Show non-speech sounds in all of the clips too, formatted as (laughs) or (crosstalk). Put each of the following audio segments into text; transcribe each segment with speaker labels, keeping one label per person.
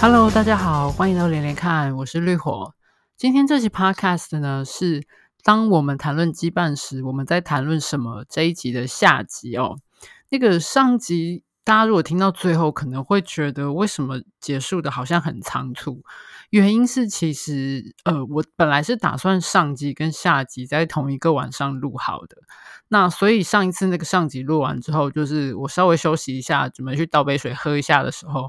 Speaker 1: Hello，大家好，欢迎到连连看，我是绿火。今天这期 Podcast 呢，是当我们谈论羁绊时，我们在谈论什么？这一集的下集哦。那个上集，大家如果听到最后，可能会觉得为什么结束的好像很仓促？原因是其实，呃，我本来是打算上集跟下集在同一个晚上录好的。那所以上一次那个上集录完之后，就是我稍微休息一下，准备去倒杯水喝一下的时候。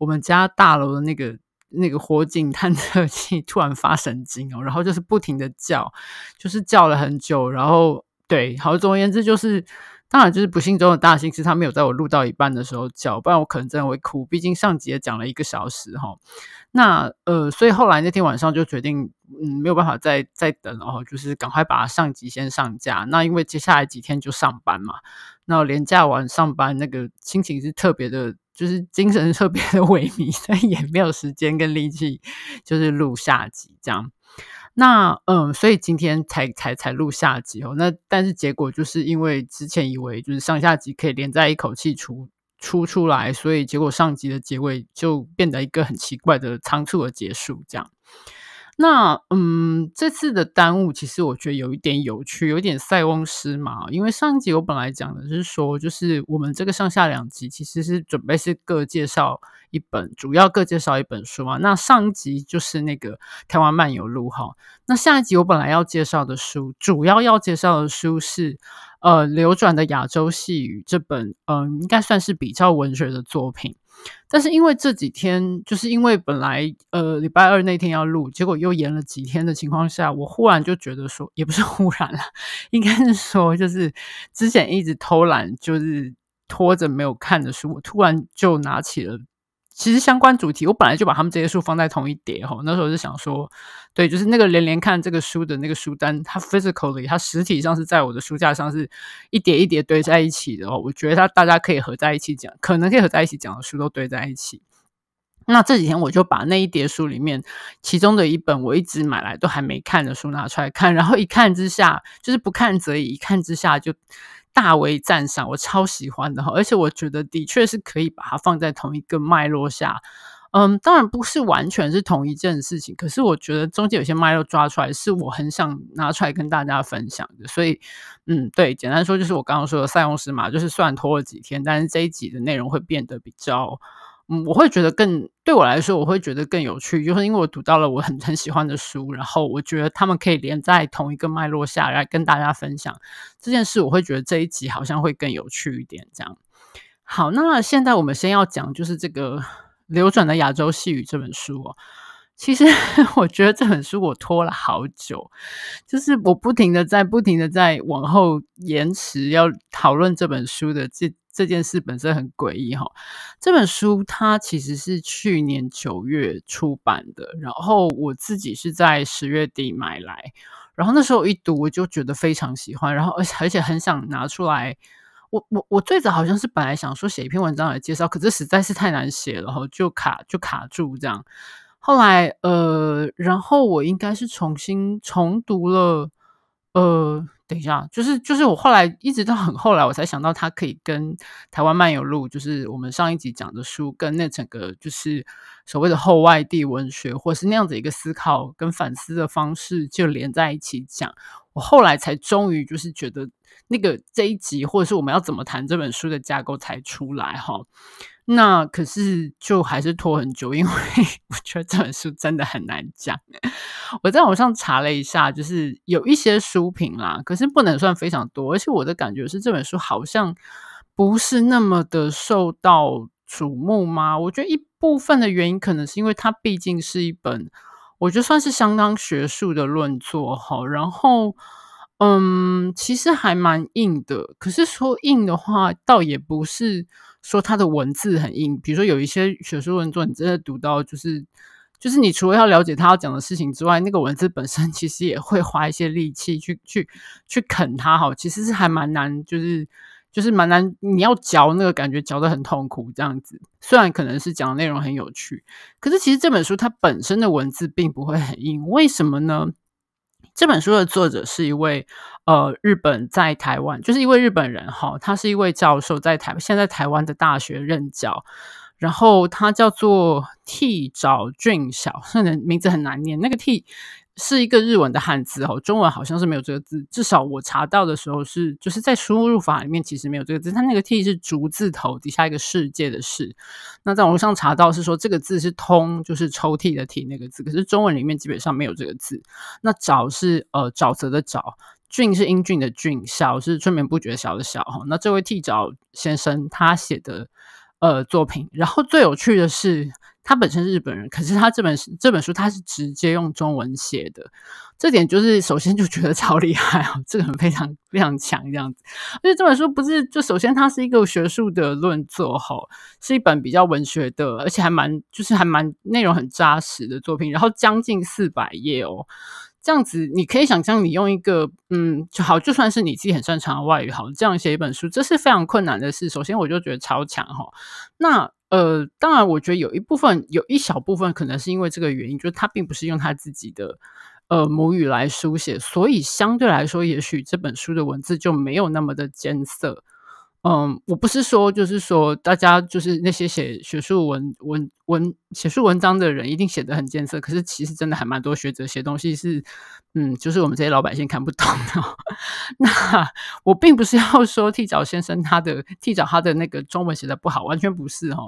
Speaker 1: 我们家大楼的那个那个火警探测器突然发神经哦，然后就是不停的叫，就是叫了很久，然后对，好，总而言之就是，当然就是不幸中的大幸是他没有在我录到一半的时候叫，不然我可能真的会哭，毕竟上集也讲了一个小时哈。那呃，所以后来那天晚上就决定，嗯，没有办法再再等了，然后就是赶快把上集先上架。那因为接下来几天就上班嘛，那连假完上班那个心情是特别的。就是精神特别的萎靡，但也没有时间跟力气，就是录下集这样。那嗯，所以今天才才才录下集哦。那但是结果就是因为之前以为就是上下集可以连在一口气出出出来，所以结果上集的结尾就变得一个很奇怪的仓促的结束这样。那嗯，这次的耽误其实我觉得有一点有趣，有一点塞翁失马。因为上一集我本来讲的是说，就是我们这个上下两集其实是准备是各介绍一本，主要各介绍一本书嘛。那上一集就是那个台湾漫游录哈。那下一集我本来要介绍的书，主要要介绍的书是呃流转的亚洲细语这本，嗯、应该算是比较文学的作品。但是因为这几天，就是因为本来呃礼拜二那天要录，结果又延了几天的情况下，我忽然就觉得说，也不是忽然了，(laughs) 应该是说就是之前一直偷懒，就是拖着没有看的书，突然就拿起了。其实相关主题，我本来就把他们这些书放在同一叠哈。那时候是想说，对，就是那个连连看这个书的那个书单，它 physically 它实体上是在我的书架上是一叠一叠堆在一起的哦。我觉得它大家可以合在一起讲，可能可以合在一起讲的书都堆在一起。那这几天我就把那一叠书里面其中的一本我一直买来都还没看的书拿出来看，然后一看之下就是不看则已，一看之下就。大为赞赏，我超喜欢的哈，而且我觉得的确是可以把它放在同一个脉络下，嗯，当然不是完全是同一件事情，可是我觉得中间有些脉络抓出来，是我很想拿出来跟大家分享的，所以，嗯，对，简单说就是我刚刚说的塞翁失马，就是算拖了几天，但是这一集的内容会变得比较。嗯，我会觉得更对我来说，我会觉得更有趣，就是因为我读到了我很很喜欢的书，然后我觉得他们可以连在同一个脉络下来跟大家分享这件事，我会觉得这一集好像会更有趣一点。这样，好，那现在我们先要讲就是这个《流转的亚洲细语》这本书哦。其实 (laughs) 我觉得这本书我拖了好久，就是我不停的在不停的在往后延迟要讨论这本书的这。这件事本身很诡异哈，这本书它其实是去年九月出版的，然后我自己是在十月底买来，然后那时候一读我就觉得非常喜欢，然后而且而且很想拿出来。我我我最早好像是本来想说写一篇文章来介绍，可是实在是太难写了，然后就卡就卡住这样。后来呃，然后我应该是重新重读了呃。等一下，就是就是我后来一直到很后来，我才想到它可以跟台湾漫游录，就是我们上一集讲的书，跟那整个就是所谓的后外地文学，或是那样子一个思考跟反思的方式，就连在一起讲。我后来才终于就是觉得那个这一集，或者是我们要怎么谈这本书的架构才出来哈。那可是就还是拖很久，因为 (laughs) 我觉得这本书真的很难讲。我在网上查了一下，就是有一些书评啦，可是不能算非常多。而且我的感觉是这本书好像不是那么的受到瞩目吗？我觉得一部分的原因可能是因为它毕竟是一本，我觉得算是相当学术的论作哈。然后，嗯，其实还蛮硬的。可是说硬的话，倒也不是。说它的文字很硬，比如说有一些学术文作，你真的读到就是，就是你除了要了解他要讲的事情之外，那个文字本身 (laughs) 其实也会花一些力气去去去啃它，哈，其实是还蛮难，就是就是蛮难，你要嚼那个感觉嚼得很痛苦这样子。虽然可能是讲的内容很有趣，可是其实这本书它本身的文字并不会很硬，为什么呢？这本书的作者是一位呃日本在台湾，就是一位日本人哈，他是一位教授，在台现在台湾的大学任教。然后他叫做替沼俊晓，(laughs) 那人名字很难念。那个替是一个日文的汉字哦，中文好像是没有这个字。至少我查到的时候是，就是在输入法里面其实没有这个字。它那个 T 是竹字头底下一个世界的世。那在网络上查到是说这个字是通，就是抽屉的屉那个字。可是中文里面基本上没有这个字。那沼是呃沼泽的沼，俊是英俊的俊，小是春眠不觉晓的晓哈。那这位替沼先生他写的。呃，作品。然后最有趣的是，他本身是日本人，可是他这本这本书他是直接用中文写的，这点就是首先就觉得超厉害哦，这个人非常非常强这样子。而且这本书不是就首先它是一个学术的论作哈，是一本比较文学的，而且还蛮就是还蛮内容很扎实的作品。然后将近四百页哦。这样子，你可以想象，你用一个嗯，就好，就算是你自己很擅长的外语，好，这样写一本书，这是非常困难的事。首先，我就觉得超强哈。那呃，当然，我觉得有一部分，有一小部分，可能是因为这个原因，就是他并不是用他自己的呃母语来书写，所以相对来说，也许这本书的文字就没有那么的艰涩。嗯，我不是说，就是说，大家就是那些写学术文文文写书文章的人一定写得很艰涩，可是其实真的还蛮多学者写东西是，嗯，就是我们这些老百姓看不懂的。(laughs) 那我并不是要说替找先生他的替找他的那个中文写的不好，完全不是哈，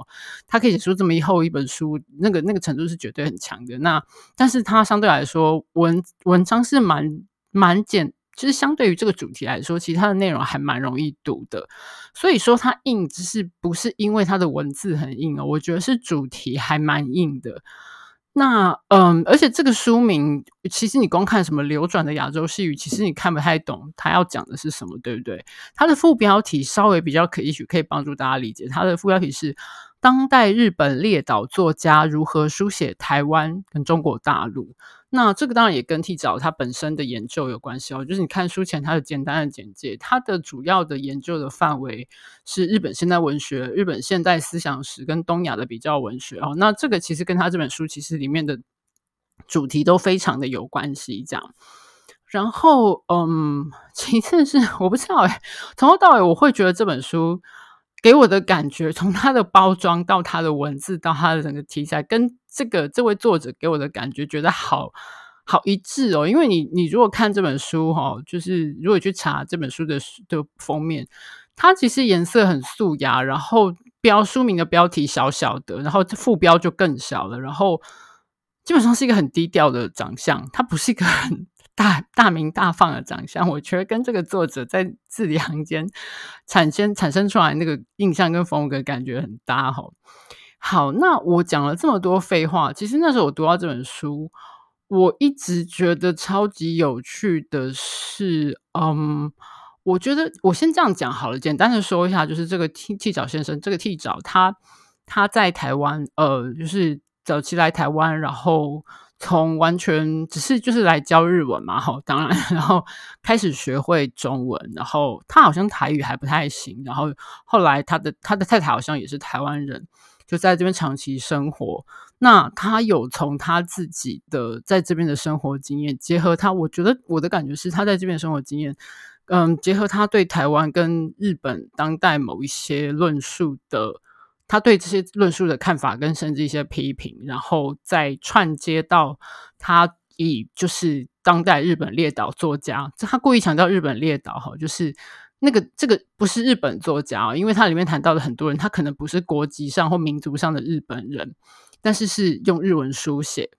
Speaker 1: 他可以写出这么一厚一本书，那个那个程度是绝对很强的。那但是他相对来说文文章是蛮蛮简。其实相对于这个主题来说，其实它的内容还蛮容易读的。所以说它硬，只是不是因为它的文字很硬哦，我觉得是主题还蛮硬的。那嗯，而且这个书名，其实你光看什么流转的亚洲细语，其实你看不太懂它要讲的是什么，对不对？它的副标题稍微比较可以，也许可以帮助大家理解。它的副标题是。当代日本列岛作家如何书写台湾跟中国大陆？那这个当然也跟替沼他本身的研究有关系哦。就是你看书前他的简单的简介，他的主要的研究的范围是日本现代文学、日本现代思想史跟东亚的比较文学哦。那这个其实跟他这本书其实里面的主题都非常的有关系，这样。然后，嗯，其次是我不知道诶，从头到尾我会觉得这本书。给我的感觉，从它的包装到它的文字到它的整个题材，跟这个这位作者给我的感觉，觉得好好一致哦。因为你你如果看这本书哈、哦，就是如果去查这本书的的封面，它其实颜色很素雅，然后标书名的标题小小的，然后副标就更小了，然后基本上是一个很低调的长相，它不是一个很。大大鸣大放的长相，我觉得跟这个作者在字里行间产生产生出来那个印象跟风格感觉很搭哈。好，那我讲了这么多废话，其实那时候我读到这本书，我一直觉得超级有趣的是，嗯，我觉得我先这样讲好了，简单的说一下，就是这个替替沼先生，这个替沼他他在台湾，呃，就是早期来台湾，然后。从完全只是就是来教日文嘛，哈，当然，(laughs) 然后开始学会中文，然后他好像台语还不太行，然后后来他的他的太太好像也是台湾人，就在这边长期生活。那他有从他自己的在这边的生活经验，结合他，我觉得我的感觉是他在这边生活经验，嗯，结合他对台湾跟日本当代某一些论述的。他对这些论述的看法，跟甚至一些批评，然后再串接到他以就是当代日本列岛作家，这他故意强调日本列岛哈，就是那个这个不是日本作家，因为他里面谈到的很多人，他可能不是国籍上或民族上的日本人，但是是用日文书写，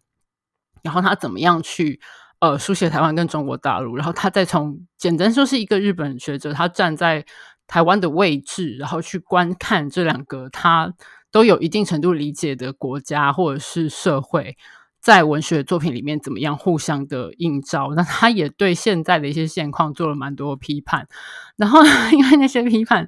Speaker 1: 然后他怎么样去呃书写台湾跟中国大陆，然后他再从简单说是一个日本学者，他站在。台湾的位置，然后去观看这两个他都有一定程度理解的国家或者是社会，在文学作品里面怎么样互相的映照。那他也对现在的一些现况做了蛮多批判。然后，(laughs) 因为那些批判。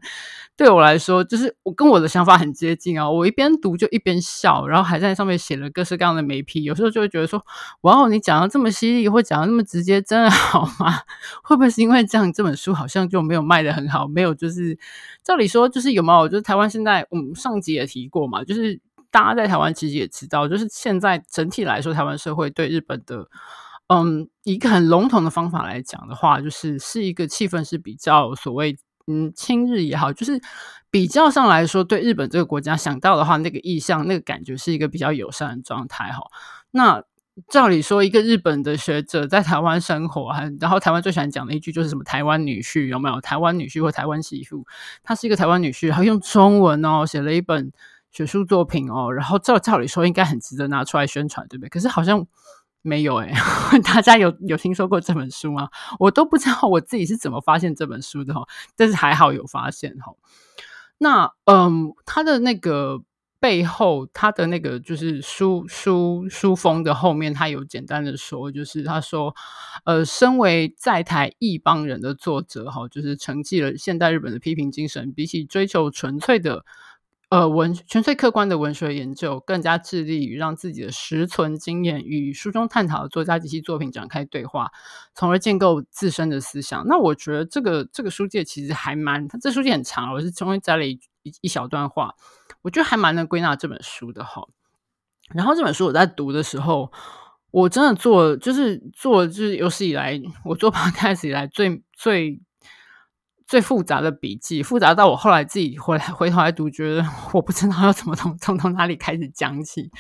Speaker 1: 对我来说，就是我跟我的想法很接近啊！我一边读就一边笑，然后还在上面写了各式各样的眉批。有时候就会觉得说：“哇哦，你讲的这么犀利，或讲的那么直接，真的好吗？(laughs) 会不会是因为这样，这本书好像就没有卖得很好？没有，就是照理说，就是有没有？就是台湾现在，我们上集也提过嘛，就是大家在台湾其实也知道，就是现在整体来说，台湾社会对日本的，嗯，一个很笼统的方法来讲的话，就是是一个气氛是比较所谓。嗯，亲日也好，就是比较上来说，对日本这个国家想到的话，那个意向、那个感觉是一个比较友善的状态哈。那照理说，一个日本的学者在台湾生活，然后台湾最喜欢讲的一句就是什么“台湾女婿”有没有？台湾女婿或台湾媳妇，他是一个台湾女婿，然后用中文哦写了一本学术作品哦，然后照照理说应该很值得拿出来宣传，对不对？可是好像。没有哎、(laughs) 大家有有听说过这本书吗？我都不知道我自己是怎么发现这本书的哈，但是还好有发现哈。那嗯，他的那个背后，他的那个就是书书书封的后面，他有简单的说，就是他说，呃，身为在台异邦人的作者哈，就是承继了现代日本的批评精神，比起追求纯粹的。呃，文纯粹客观的文学研究，更加致力于让自己的实存经验与书中探讨的作家及其作品展开对话，从而建构自身的思想。那我觉得这个这个书界其实还蛮，它这书介很长，我是中间摘了一一一小段话，我觉得还蛮能归纳这本书的哈。然后这本书我在读的时候，我真的做就是做就是有史以来我做 (laughs) podcast 以来最最。最复杂的笔记，复杂到我后来自己回来回头来读，觉得 (laughs) 我不知道要怎么从从从哪里开始讲起。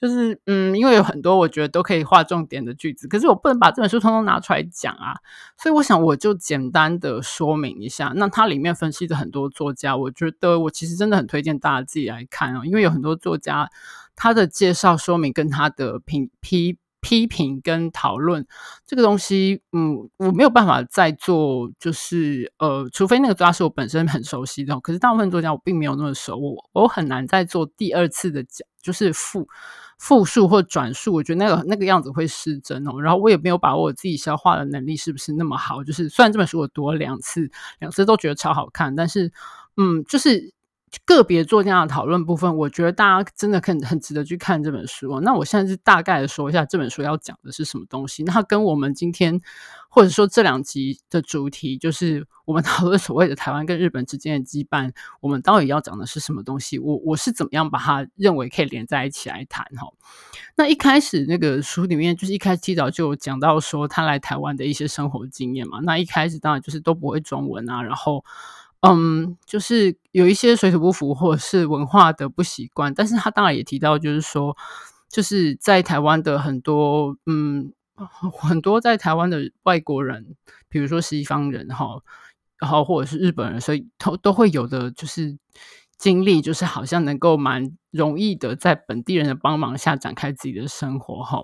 Speaker 1: 就是嗯，因为有很多我觉得都可以划重点的句子，可是我不能把这本书通通拿出来讲啊。所以我想我就简单的说明一下。那它里面分析的很多作家，我觉得我其实真的很推荐大家自己来看哦，因为有很多作家他的介绍说明跟他的评批。批评跟讨论这个东西，嗯，我没有办法再做，就是呃，除非那个作家是我本身很熟悉的，可是大部分作家我并没有那么熟，我我很难再做第二次的讲，就是复复述或转述，我觉得那个那个样子会失真哦。然后我也没有把握我自己消化的能力是不是那么好，就是虽然这本书我读了两次，两次都觉得超好看，但是嗯，就是。个别作家的讨论部分，我觉得大家真的很很值得去看这本书。那我现在是大概的说一下这本书要讲的是什么东西。那跟我们今天或者说这两集的主题，就是我们讨论所谓的台湾跟日本之间的羁绊，我们到底要讲的是什么东西？我我是怎么样把它认为可以连在一起来谈哈？那一开始那个书里面就是一开始提早就有讲到说他来台湾的一些生活经验嘛。那一开始当然就是都不会中文啊，然后。嗯，就是有一些水土不服或者是文化的不习惯，但是他当然也提到，就是说，就是在台湾的很多，嗯，很多在台湾的外国人，比如说西方人哈，然后或者是日本人，所以都都会有的，就是经历，就是好像能够蛮容易的在本地人的帮忙下展开自己的生活哈。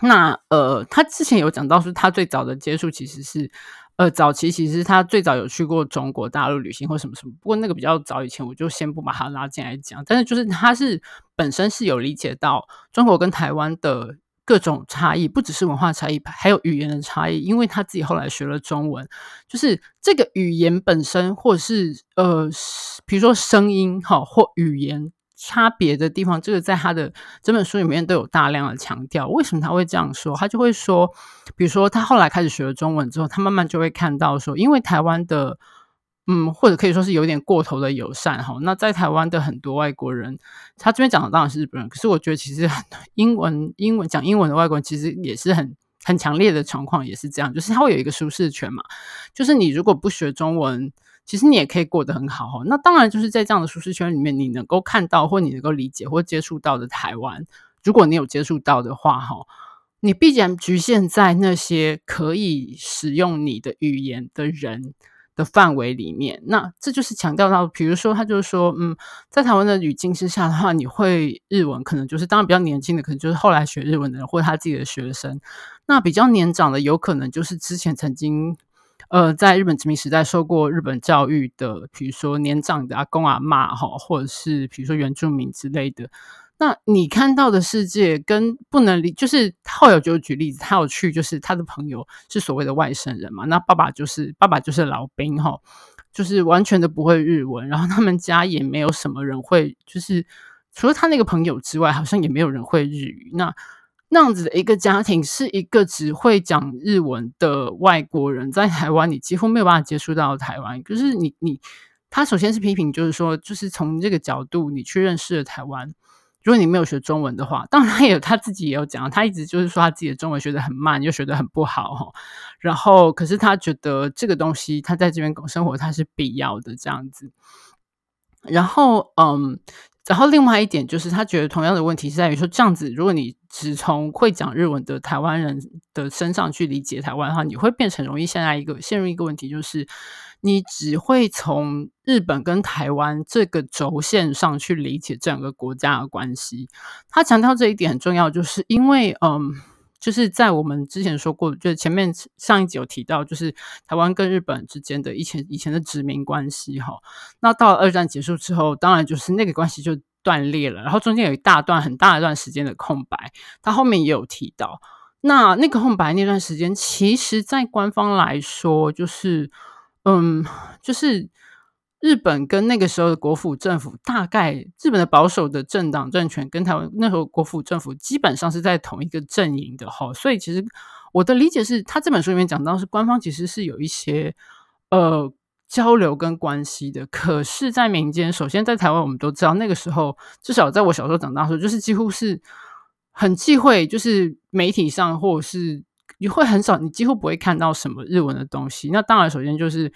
Speaker 1: 那呃，他之前有讲到说，他最早的接触其实是。呃，早期其实他最早有去过中国大陆旅行或什么什么，不过那个比较早以前，我就先不把他拉进来讲。但是就是他是本身是有理解到中国跟台湾的各种差异，不只是文化差异，还有语言的差异。因为他自己后来学了中文，就是这个语言本身，或者是呃，比如说声音哈，或语言。差别的地方，这个在他的整本书里面都有大量的强调。为什么他会这样说？他就会说，比如说他后来开始学了中文之后，他慢慢就会看到说，因为台湾的，嗯，或者可以说是有点过头的友善哈。那在台湾的很多外国人，他这边讲的当然是日本人，可是我觉得其实很英文英文讲英文的外国人其实也是很很强烈的状况，也是这样，就是他会有一个舒适圈嘛，就是你如果不学中文。其实你也可以过得很好哈，那当然就是在这样的舒适圈里面，你能够看到或你能够理解或接触到的台湾，如果你有接触到的话哈，你必然局限在那些可以使用你的语言的人的范围里面。那这就是强调到，比如说他就是说，嗯，在台湾的语境之下的话，你会日文，可能就是当然比较年轻的，可能就是后来学日文的人或者他自己的学生。那比较年长的，有可能就是之前曾经。呃，在日本殖民时代受过日本教育的，比如说年长的阿公阿嬷哈，或者是比如说原住民之类的，那你看到的世界跟不能理，就是后有就举例子，他有去，就是他的朋友是所谓的外省人嘛，那爸爸就是爸爸就是老兵哈，就是完全的不会日文，然后他们家也没有什么人会，就是除了他那个朋友之外，好像也没有人会日语，那。那样子的一个家庭，是一个只会讲日文的外国人，在台湾你几乎没有办法接触到台湾。可是你你，他首先是批评，就是说，就是从这个角度你去认识了台湾，如果你没有学中文的话，当然他也有他自己也有讲，他一直就是说他自己的中文学得很慢，又学得很不好哈。然后，可是他觉得这个东西他在这边生活他是必要的这样子。然后，嗯，然后另外一点就是他觉得同样的问题是在于说，这样子如果你只从会讲日文的台湾人的身上去理解台湾的话，你会变成容易陷在一个陷入一个问题，就是。你只会从日本跟台湾这个轴线上去理解这两个国家的关系。他强调这一点很重要，就是因为，嗯，就是在我们之前说过，就是前面上一集有提到，就是台湾跟日本之间的以前以前的殖民关系，哈。那到了二战结束之后，当然就是那个关系就断裂了，然后中间有一大段很大一段时间的空白。他后面也有提到，那那个空白那段时间，其实在官方来说，就是。嗯，就是日本跟那个时候的国府政府，大概日本的保守的政党政权跟台湾那时候国府政府基本上是在同一个阵营的哈，所以其实我的理解是，他这本书里面讲到是官方其实是有一些呃交流跟关系的，可是，在民间，首先在台湾我们都知道那个时候，至少在我小时候长大的时候，就是几乎是很忌讳，就是媒体上或者是。你会很少，你几乎不会看到什么日文的东西。那当然，首先就是，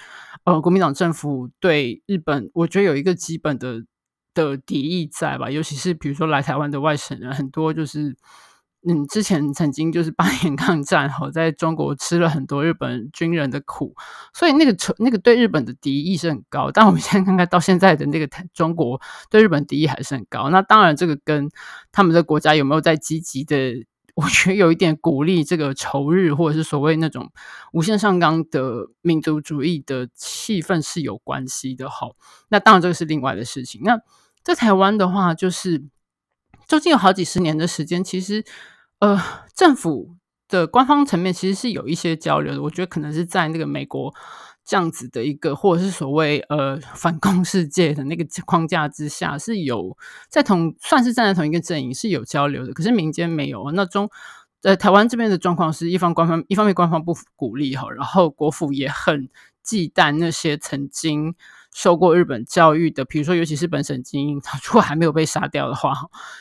Speaker 1: 呃，国民党政府对日本，我觉得有一个基本的的敌意在吧。尤其是比如说来台湾的外省人，很多就是，嗯，之前曾经就是八年抗战后，在中国吃了很多日本军人的苦，所以那个那个对日本的敌意是很高。但我们现在看看到现在的那个中国对日本敌意还是很高。那当然，这个跟他们的国家有没有在积极的。我觉得有一点鼓励这个仇日，或者是所谓那种无限上纲的民族主义的气氛是有关系的。好，那当然这个是另外的事情。那在台湾的话，就是究竟有好几十年的时间，其实呃，政府的官方层面其实是有一些交流的。我觉得可能是在那个美国。这样子的一个，或者是所谓呃反共世界的那个框架之下，是有在同算是站在同一个阵营是有交流的，可是民间没有。那中呃台湾这边的状况是一方官方一方面官方不鼓励哈，然后国府也很忌惮那些曾经受过日本教育的，比如说尤其是本省精英，他如果还没有被杀掉的话，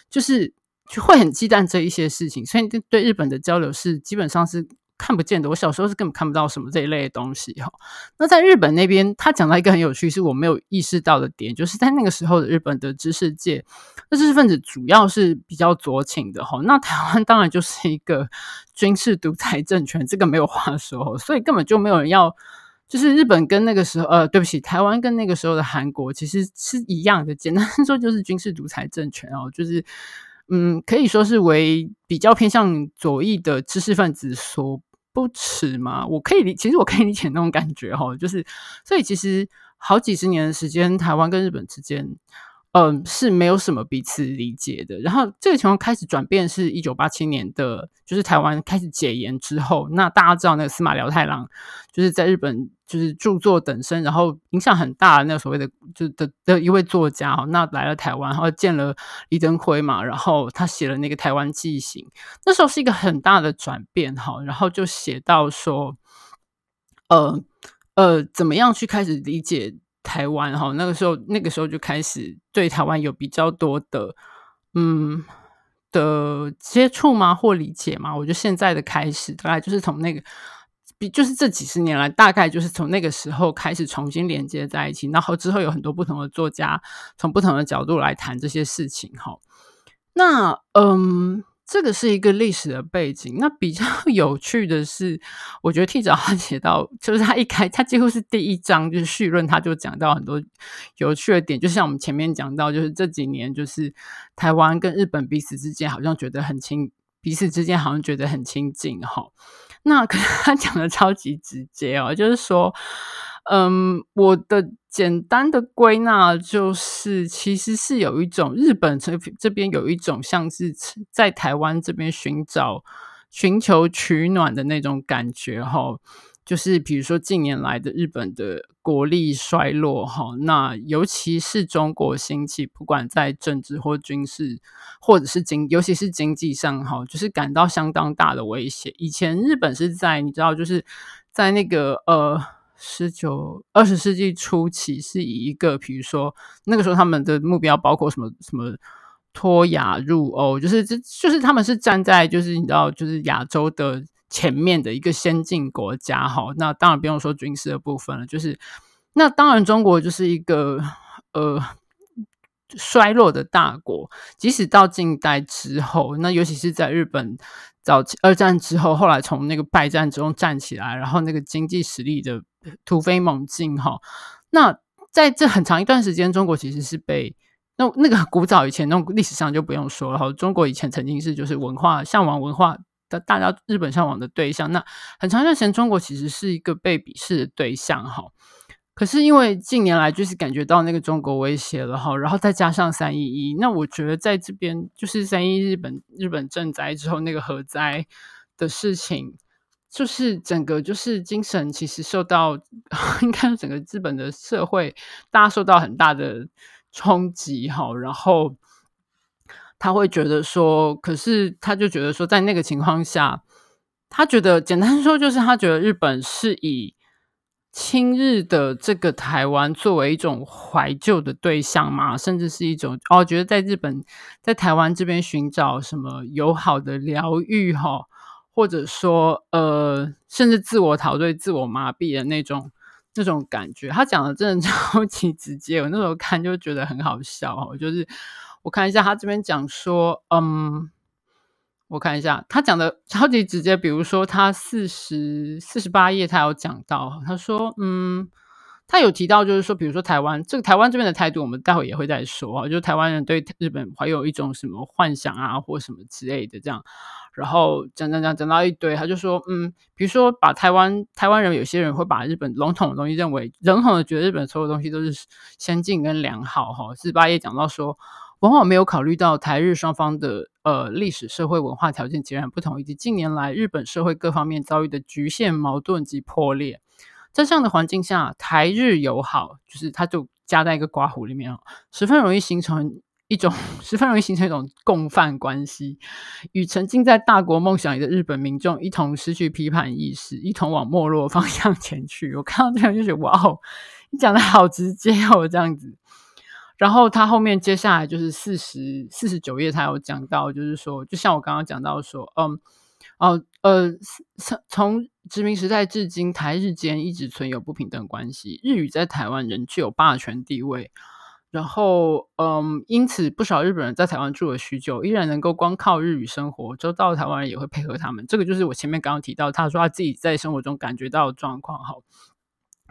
Speaker 1: 就是就会很忌惮这一些事情，所以对日本的交流是基本上是。看不见的，我小时候是根本看不到什么这一类的东西哈。那在日本那边，他讲到一个很有趣，是我没有意识到的点，就是在那个时候的日本的知识界，那知识分子主要是比较左倾的哈。那台湾当然就是一个军事独裁政权，这个没有话说，所以根本就没有人要。就是日本跟那个时候，呃，对不起，台湾跟那个时候的韩国其实是一样的，简单说就是军事独裁政权哦，就是。嗯，可以说是为比较偏向左翼的知识分子所不齿吗？我可以理，其实我可以理解那种感觉哈，就是所以其实好几十年的时间，台湾跟日本之间。嗯，是没有什么彼此理解的。然后这个情况开始转变，是一九八七年的，就是台湾开始解严之后。那大家知道，那个司马辽太郎就是在日本就是著作等身，然后影响很大的那个所谓的就的的一位作家哈。那来了台湾，然后见了李登辉嘛，然后他写了那个《台湾纪行》，那时候是一个很大的转变哈。然后就写到说，呃呃，怎么样去开始理解。台湾哈，那个时候那个时候就开始对台湾有比较多的嗯的接触吗，或理解吗？我觉得现在的开始大概就是从那个，比就是这几十年来，大概就是从那个时候开始重新连接在一起，然后之后有很多不同的作家从不同的角度来谈这些事情哈。那嗯。这个是一个历史的背景。那比较 (laughs) 有趣的是，我觉得 T 早他写到，就是他一开，他几乎是第一章就是序论，他就讲到很多有趣的点。就像我们前面讲到，就是这几年，就是台湾跟日本彼此之间好像觉得很亲，彼此之间好像觉得很亲近哈。那可是他讲的超级直接哦，就是说。嗯，我的简单的归纳就是，其实是有一种日本这这边有一种像是在台湾这边寻找、寻求取暖的那种感觉哈。就是比如说近年来的日本的国力衰落哈，那尤其是中国兴起，不管在政治或军事，或者是经，尤其是经济上哈，就是感到相当大的威胁。以前日本是在你知道，就是在那个呃。十九、二十世纪初期，是以一个，比如说那个时候他们的目标包括什么什么脱亚入欧，就是这就是他们是站在就是你知道就是亚洲的前面的一个先进国家哈。那当然不用说军事的部分了，就是那当然中国就是一个呃。衰落的大国，即使到近代之后，那尤其是在日本早期二战之后，后来从那个败战中站起来，然后那个经济实力的突飞猛进哈。那在这很长一段时间，中国其实是被那那个古早以前那种历史上就不用说了哈。中国以前曾经是就是文化向往文化的大家日本向往的对象，那很长一段时间，中国其实是一个被鄙视的对象哈。可是因为近年来就是感觉到那个中国威胁了哈，然后再加上三一一，那我觉得在这边就是三一日本日本震灾之后那个核灾的事情，就是整个就是精神其实受到，(laughs) 应该整个日本的社会大家受到很大的冲击哈，然后他会觉得说，可是他就觉得说在那个情况下，他觉得简单说就是他觉得日本是以。亲日的这个台湾作为一种怀旧的对象嘛，甚至是一种哦，觉得在日本在台湾这边寻找什么友好的疗愈哈，或者说呃，甚至自我陶醉、自我麻痹的那种那种感觉。他讲的真的 (laughs) 超级直接，我那时候看就觉得很好笑哦。就是我看一下他这边讲说，嗯。我看一下，他讲的超级直接。比如说，他四十四十八页，他有讲到，他说，嗯，他有提到，就是说，比如说台湾这个台湾这边的态度，我们待会也会再说啊。就是台湾人对日本怀有一种什么幻想啊，或什么之类的这样。然后讲讲讲讲到一堆，他就说，嗯，比如说把台湾台湾人有些人会把日本笼统的东西认为笼统的觉得日本所有东西都是先进跟良好哈。四十八页讲到说。往往没有考虑到台日双方的呃历史、社会、文化条件截然不同，以及近年来日本社会各方面遭遇的局限、矛盾及破裂。在这样的环境下，台日友好就是它就加在一个瓜弧里面哦，十分容易形成一种 (laughs) 十分容易形成一种共犯关系，与沉浸在大国梦想里的日本民众一同失去批判意识，一同往没落方向前去。我看到这样就觉得哇哦，你讲的好直接哦，这样子。然后他后面接下来就是四十四十九页，他有讲到，就是说，就像我刚刚讲到说，嗯，哦，呃，从殖民时代至今，台日间一直存有不平等关系，日语在台湾仍具有霸权地位。然后，嗯，因此不少日本人在台湾住了许久，依然能够光靠日语生活，周遭的台湾人也会配合他们。这个就是我前面刚刚提到，他说他自己在生活中感觉到的状况，哈。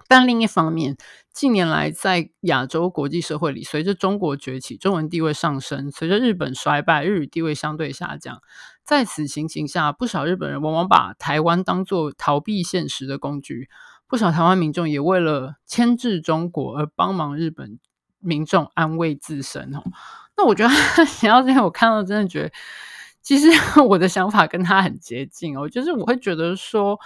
Speaker 1: 但另一方面，近年来在亚洲国际社会里，随着中国崛起，中文地位上升；随着日本衰败，日语地位相对下降。在此情形下，不少日本人往往把台湾当作逃避现实的工具。不少台湾民众也为了牵制中国而帮忙日本民众安慰自身。哦，那我觉得 (laughs) 想到这边，我看到真的觉得，其实 (laughs) 我的想法跟他很接近哦，就是我会觉得说。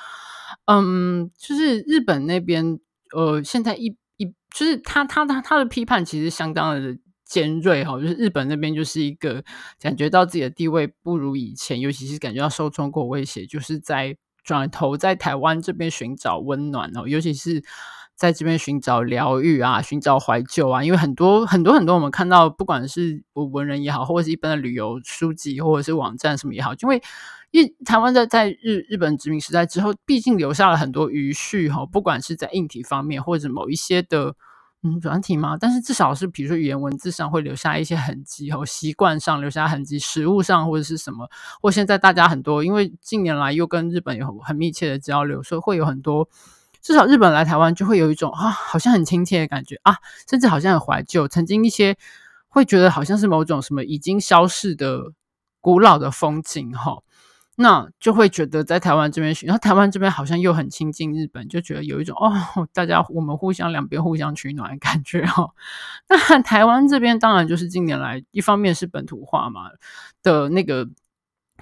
Speaker 1: 嗯，就是日本那边，呃，现在一一就是他他他他的批判其实相当的尖锐哈，就是日本那边就是一个感觉到自己的地位不如以前，尤其是感觉到受中国威胁，就是在转头在台湾这边寻找温暖哦，尤其是。在这边寻找疗愈啊，寻找怀旧啊，因为很多很多很多，我们看到不管是文人也好，或者是一般的旅游书籍，或者是网站什么也好，因为日台湾在在日日本殖民时代之后，毕竟留下了很多余绪哈，不管是在硬体方面，或者某一些的嗯软体嘛，但是至少是比如说语言文字上会留下一些痕迹，和习惯上留下痕迹，食物上或者是什么，或现在大家很多，因为近年来又跟日本有很密切的交流，所以会有很多。至少日本来台湾就会有一种啊，好像很亲切的感觉啊，甚至好像很怀旧。曾经一些会觉得好像是某种什么已经消逝的古老的风景哈，那就会觉得在台湾这边，然后台湾这边好像又很亲近日本，就觉得有一种哦，大家我们互相两边互相取暖的感觉哦。(laughs) 那台湾这边当然就是近年来一方面是本土化嘛的那个。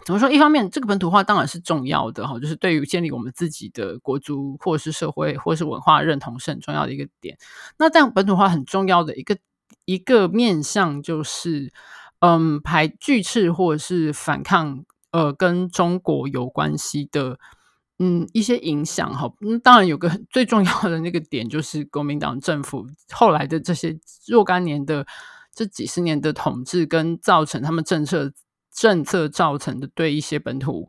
Speaker 1: 怎么说？一方面，这个本土化当然是重要的哈，就是对于建立我们自己的国族，或者是社会，或者是文化认同是很重要的一个点。那但本土化很重要的一个一个面向，就是嗯，排拒斥或者是反抗呃，跟中国有关系的嗯一些影响哈。嗯，当然有个最重要的那个点，就是国民党政府后来的这些若干年的。这几十年的统治跟造成他们政策政策造成的对一些本土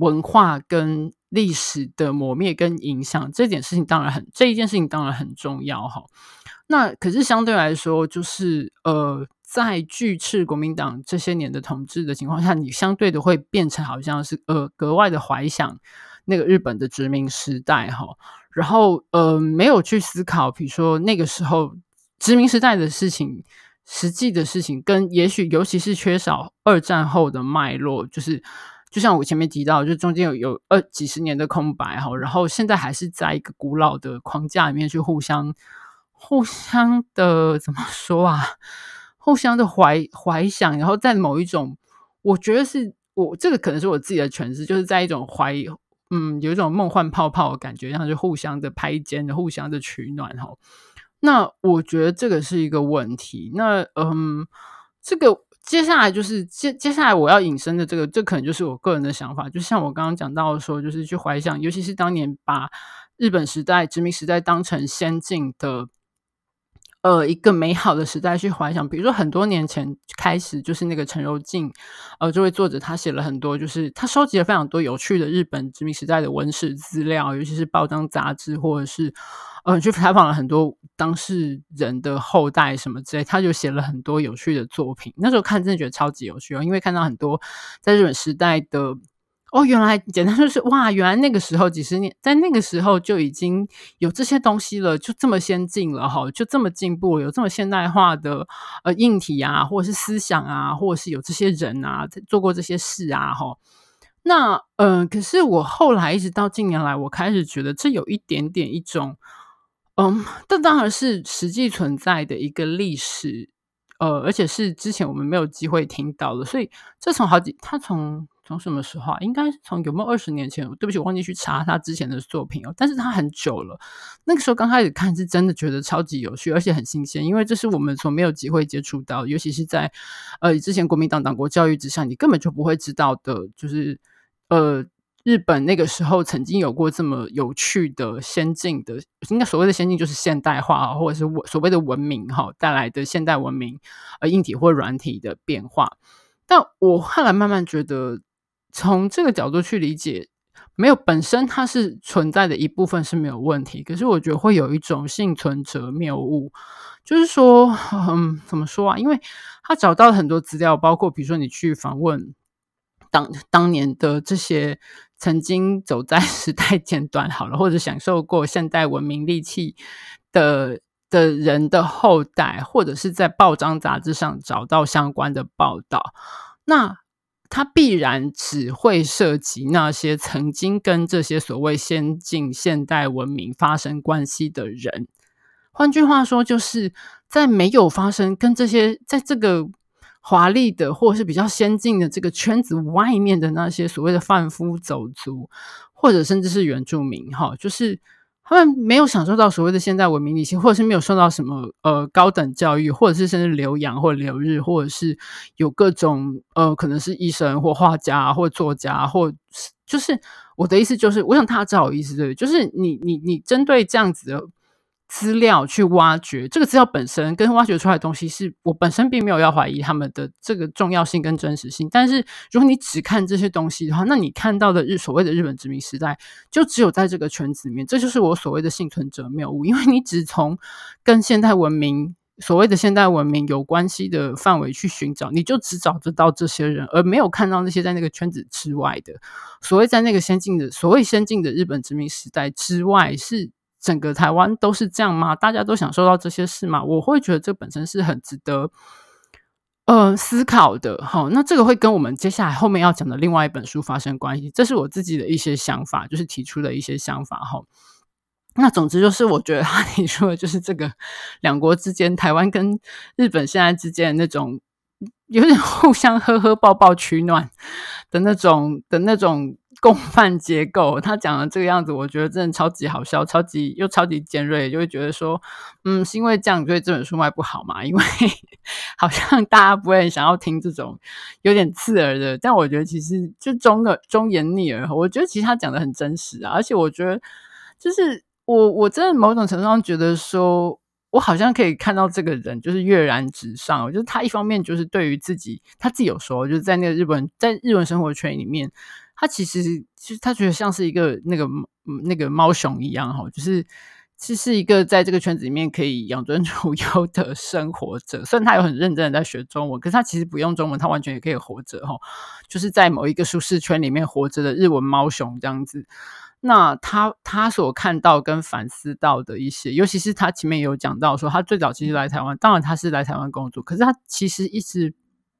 Speaker 1: 文化跟历史的磨灭跟影响，这件事情当然很这一件事情当然很重要哈。那可是相对来说，就是呃，在拒斥国民党这些年的统治的情况下，你相对的会变成好像是呃格外的怀想那个日本的殖民时代哈。然后呃没有去思考，比如说那个时候殖民时代的事情。实际的事情跟也许，尤其是缺少二战后的脉络，就是就像我前面提到，就中间有有二几十年的空白哈，然后现在还是在一个古老的框架里面去互相互相的怎么说啊？互相的怀怀想，然后在某一种，我觉得是我这个可能是我自己的诠释，就是在一种怀嗯，有一种梦幻泡泡的感觉，然后就互相的拍肩，互相的取暖哈。那我觉得这个是一个问题。那嗯，这个接下来就是接接下来我要引申的这个，这可能就是我个人的想法。就像我刚刚讲到说，就是去怀想，尤其是当年把日本时代、殖民时代当成先进的。呃，一个美好的时代去怀想，比如说很多年前开始，就是那个陈柔静，呃，这位作者他写了很多，就是他收集了非常多有趣的日本殖民时代的文史资料，尤其是报章杂志，或者是呃，去采访了很多当事人的后代什么之类，他就写了很多有趣的作品。那时候看真的觉得超级有趣哦，因为看到很多在日本时代的。哦，原来简单就是哇，原来那个时候几十年，在那个时候就已经有这些东西了，就这么先进了哈，就这么进步，有这么现代化的呃硬体啊，或者是思想啊，或者是有这些人啊做过这些事啊哈。那嗯、可是我后来一直到近年来，我开始觉得这有一点点一种嗯，这当然是实际存在的一个历史，呃，而且是之前我们没有机会听到的，所以这从好几，他从。从什么时候？应该从有没有二十年前？对不起，我忘记去查他之前的作品哦。但是他很久了，那个时候刚开始看是真的觉得超级有趣，而且很新鲜，因为这是我们从没有机会接触到，尤其是在呃之前国民党党国教育之下，你根本就不会知道的，就是呃日本那个时候曾经有过这么有趣的、先进的，应该所谓的先进就是现代化，或者是所谓的文明哈带来的现代文明，呃硬体或软体的变化。但我后来慢慢觉得。从这个角度去理解，没有本身它是存在的一部分是没有问题。可是我觉得会有一种幸存者谬误，就是说，嗯，怎么说啊？因为他找到很多资料，包括比如说你去访问当当年的这些曾经走在 (laughs) 时代尖端好了，或者享受过现代文明利器的的人的后代，或者是在报章杂志上找到相关的报道，那。它必然只会涉及那些曾经跟这些所谓先进现代文明发生关系的人。换句话说，就是在没有发生跟这些在这个华丽的或是比较先进的这个圈子外面的那些所谓的贩夫走卒，或者甚至是原住民，哈，就是。他们没有享受到所谓的现代文明理性，或者是没有受到什么呃高等教育，或者是甚至留洋或留日，或者是有各种呃可能是医生或画家或作家，或就是我的意思就是，我想他知道我意思对，就是你你你针对这样子的。资料去挖掘这个资料本身跟挖掘出来的东西，是我本身并没有要怀疑他们的这个重要性跟真实性。但是如果你只看这些东西的话，那你看到的日所谓的日本殖民时代，就只有在这个圈子里面。这就是我所谓的幸存者谬误，因为你只从跟现代文明所谓的现代文明有关系的范围去寻找，你就只找得到这些人，而没有看到那些在那个圈子之外的所谓在那个先进的所谓先进的日本殖民时代之外是。整个台湾都是这样吗？大家都享受到这些事吗？我会觉得这本身是很值得呃思考的。好，那这个会跟我们接下来后面要讲的另外一本书发生关系。这是我自己的一些想法，就是提出的一些想法。哈，那总之就是我觉得他提出的就是这个两国之间，台湾跟日本现在之间的那种有点互相呵呵抱抱取暖的那种的那种。共犯结构，他讲的这个样子，我觉得真的超级好笑，超级又超级尖锐，就会觉得说，嗯，是因为这样，所以这本书卖不好嘛？因为 (laughs) 好像大家不会想要听这种有点刺耳的，但我觉得其实就忠的忠言逆耳，我觉得其实他讲的很真实啊，而且我觉得就是我我真的某种程度上觉得说，我好像可以看到这个人就是跃然纸上，就是他一方面就是对于自己，他自己有说，就是在那个日本在日本生活圈里面，他其实其实他觉得像是一个那个那个猫熊一样哈，就是。其实一个在这个圈子里面可以养尊处优的生活者，虽然他有很认真的在学中文，可是他其实不用中文，他完全也可以活着哈，就是在某一个舒适圈里面活着的日文猫熊这样子。那他他所看到跟反思到的一些，尤其是他前面有讲到说，他最早其实来台湾，当然他是来台湾工作，可是他其实一直。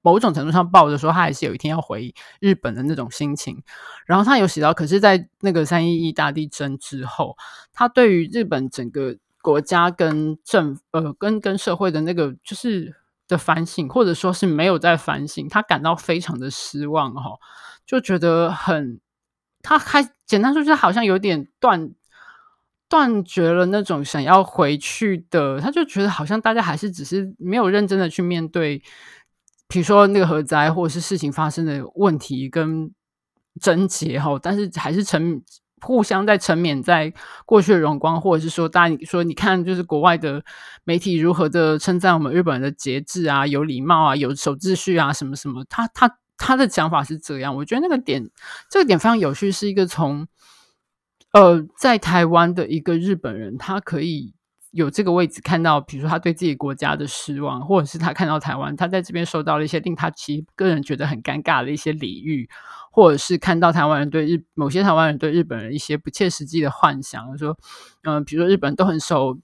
Speaker 1: 某种程度上抱着说他还是有一天要回日本的那种心情，然后他有写到，可是，在那个三一一大地震之后，他对于日本整个国家跟政呃跟跟社会的那个就是的反省，或者说是没有在反省，他感到非常的失望哈，就觉得很，他还简单说就是好像有点断断绝了那种想要回去的，他就觉得好像大家还是只是没有认真的去面对。比如说那个核灾，或者是事情发生的问题跟症结哈，但是还是沉互相在沉湎在过去的荣光，或者是说，大家说你看，就是国外的媒体如何的称赞我们日本人的节制啊、有礼貌啊、有守秩序啊，什么什么，他他他的想法是这样。我觉得那个点，这个点非常有趣，是一个从呃在台湾的一个日本人，他可以。有这个位置看到，比如说他对自己国家的失望，或者是他看到台湾，他在这边受到了一些令他其实个人觉得很尴尬的一些礼遇，或者是看到台湾人对日某些台湾人对日本人一些不切实际的幻想，说，嗯、呃，比如说日本人都很守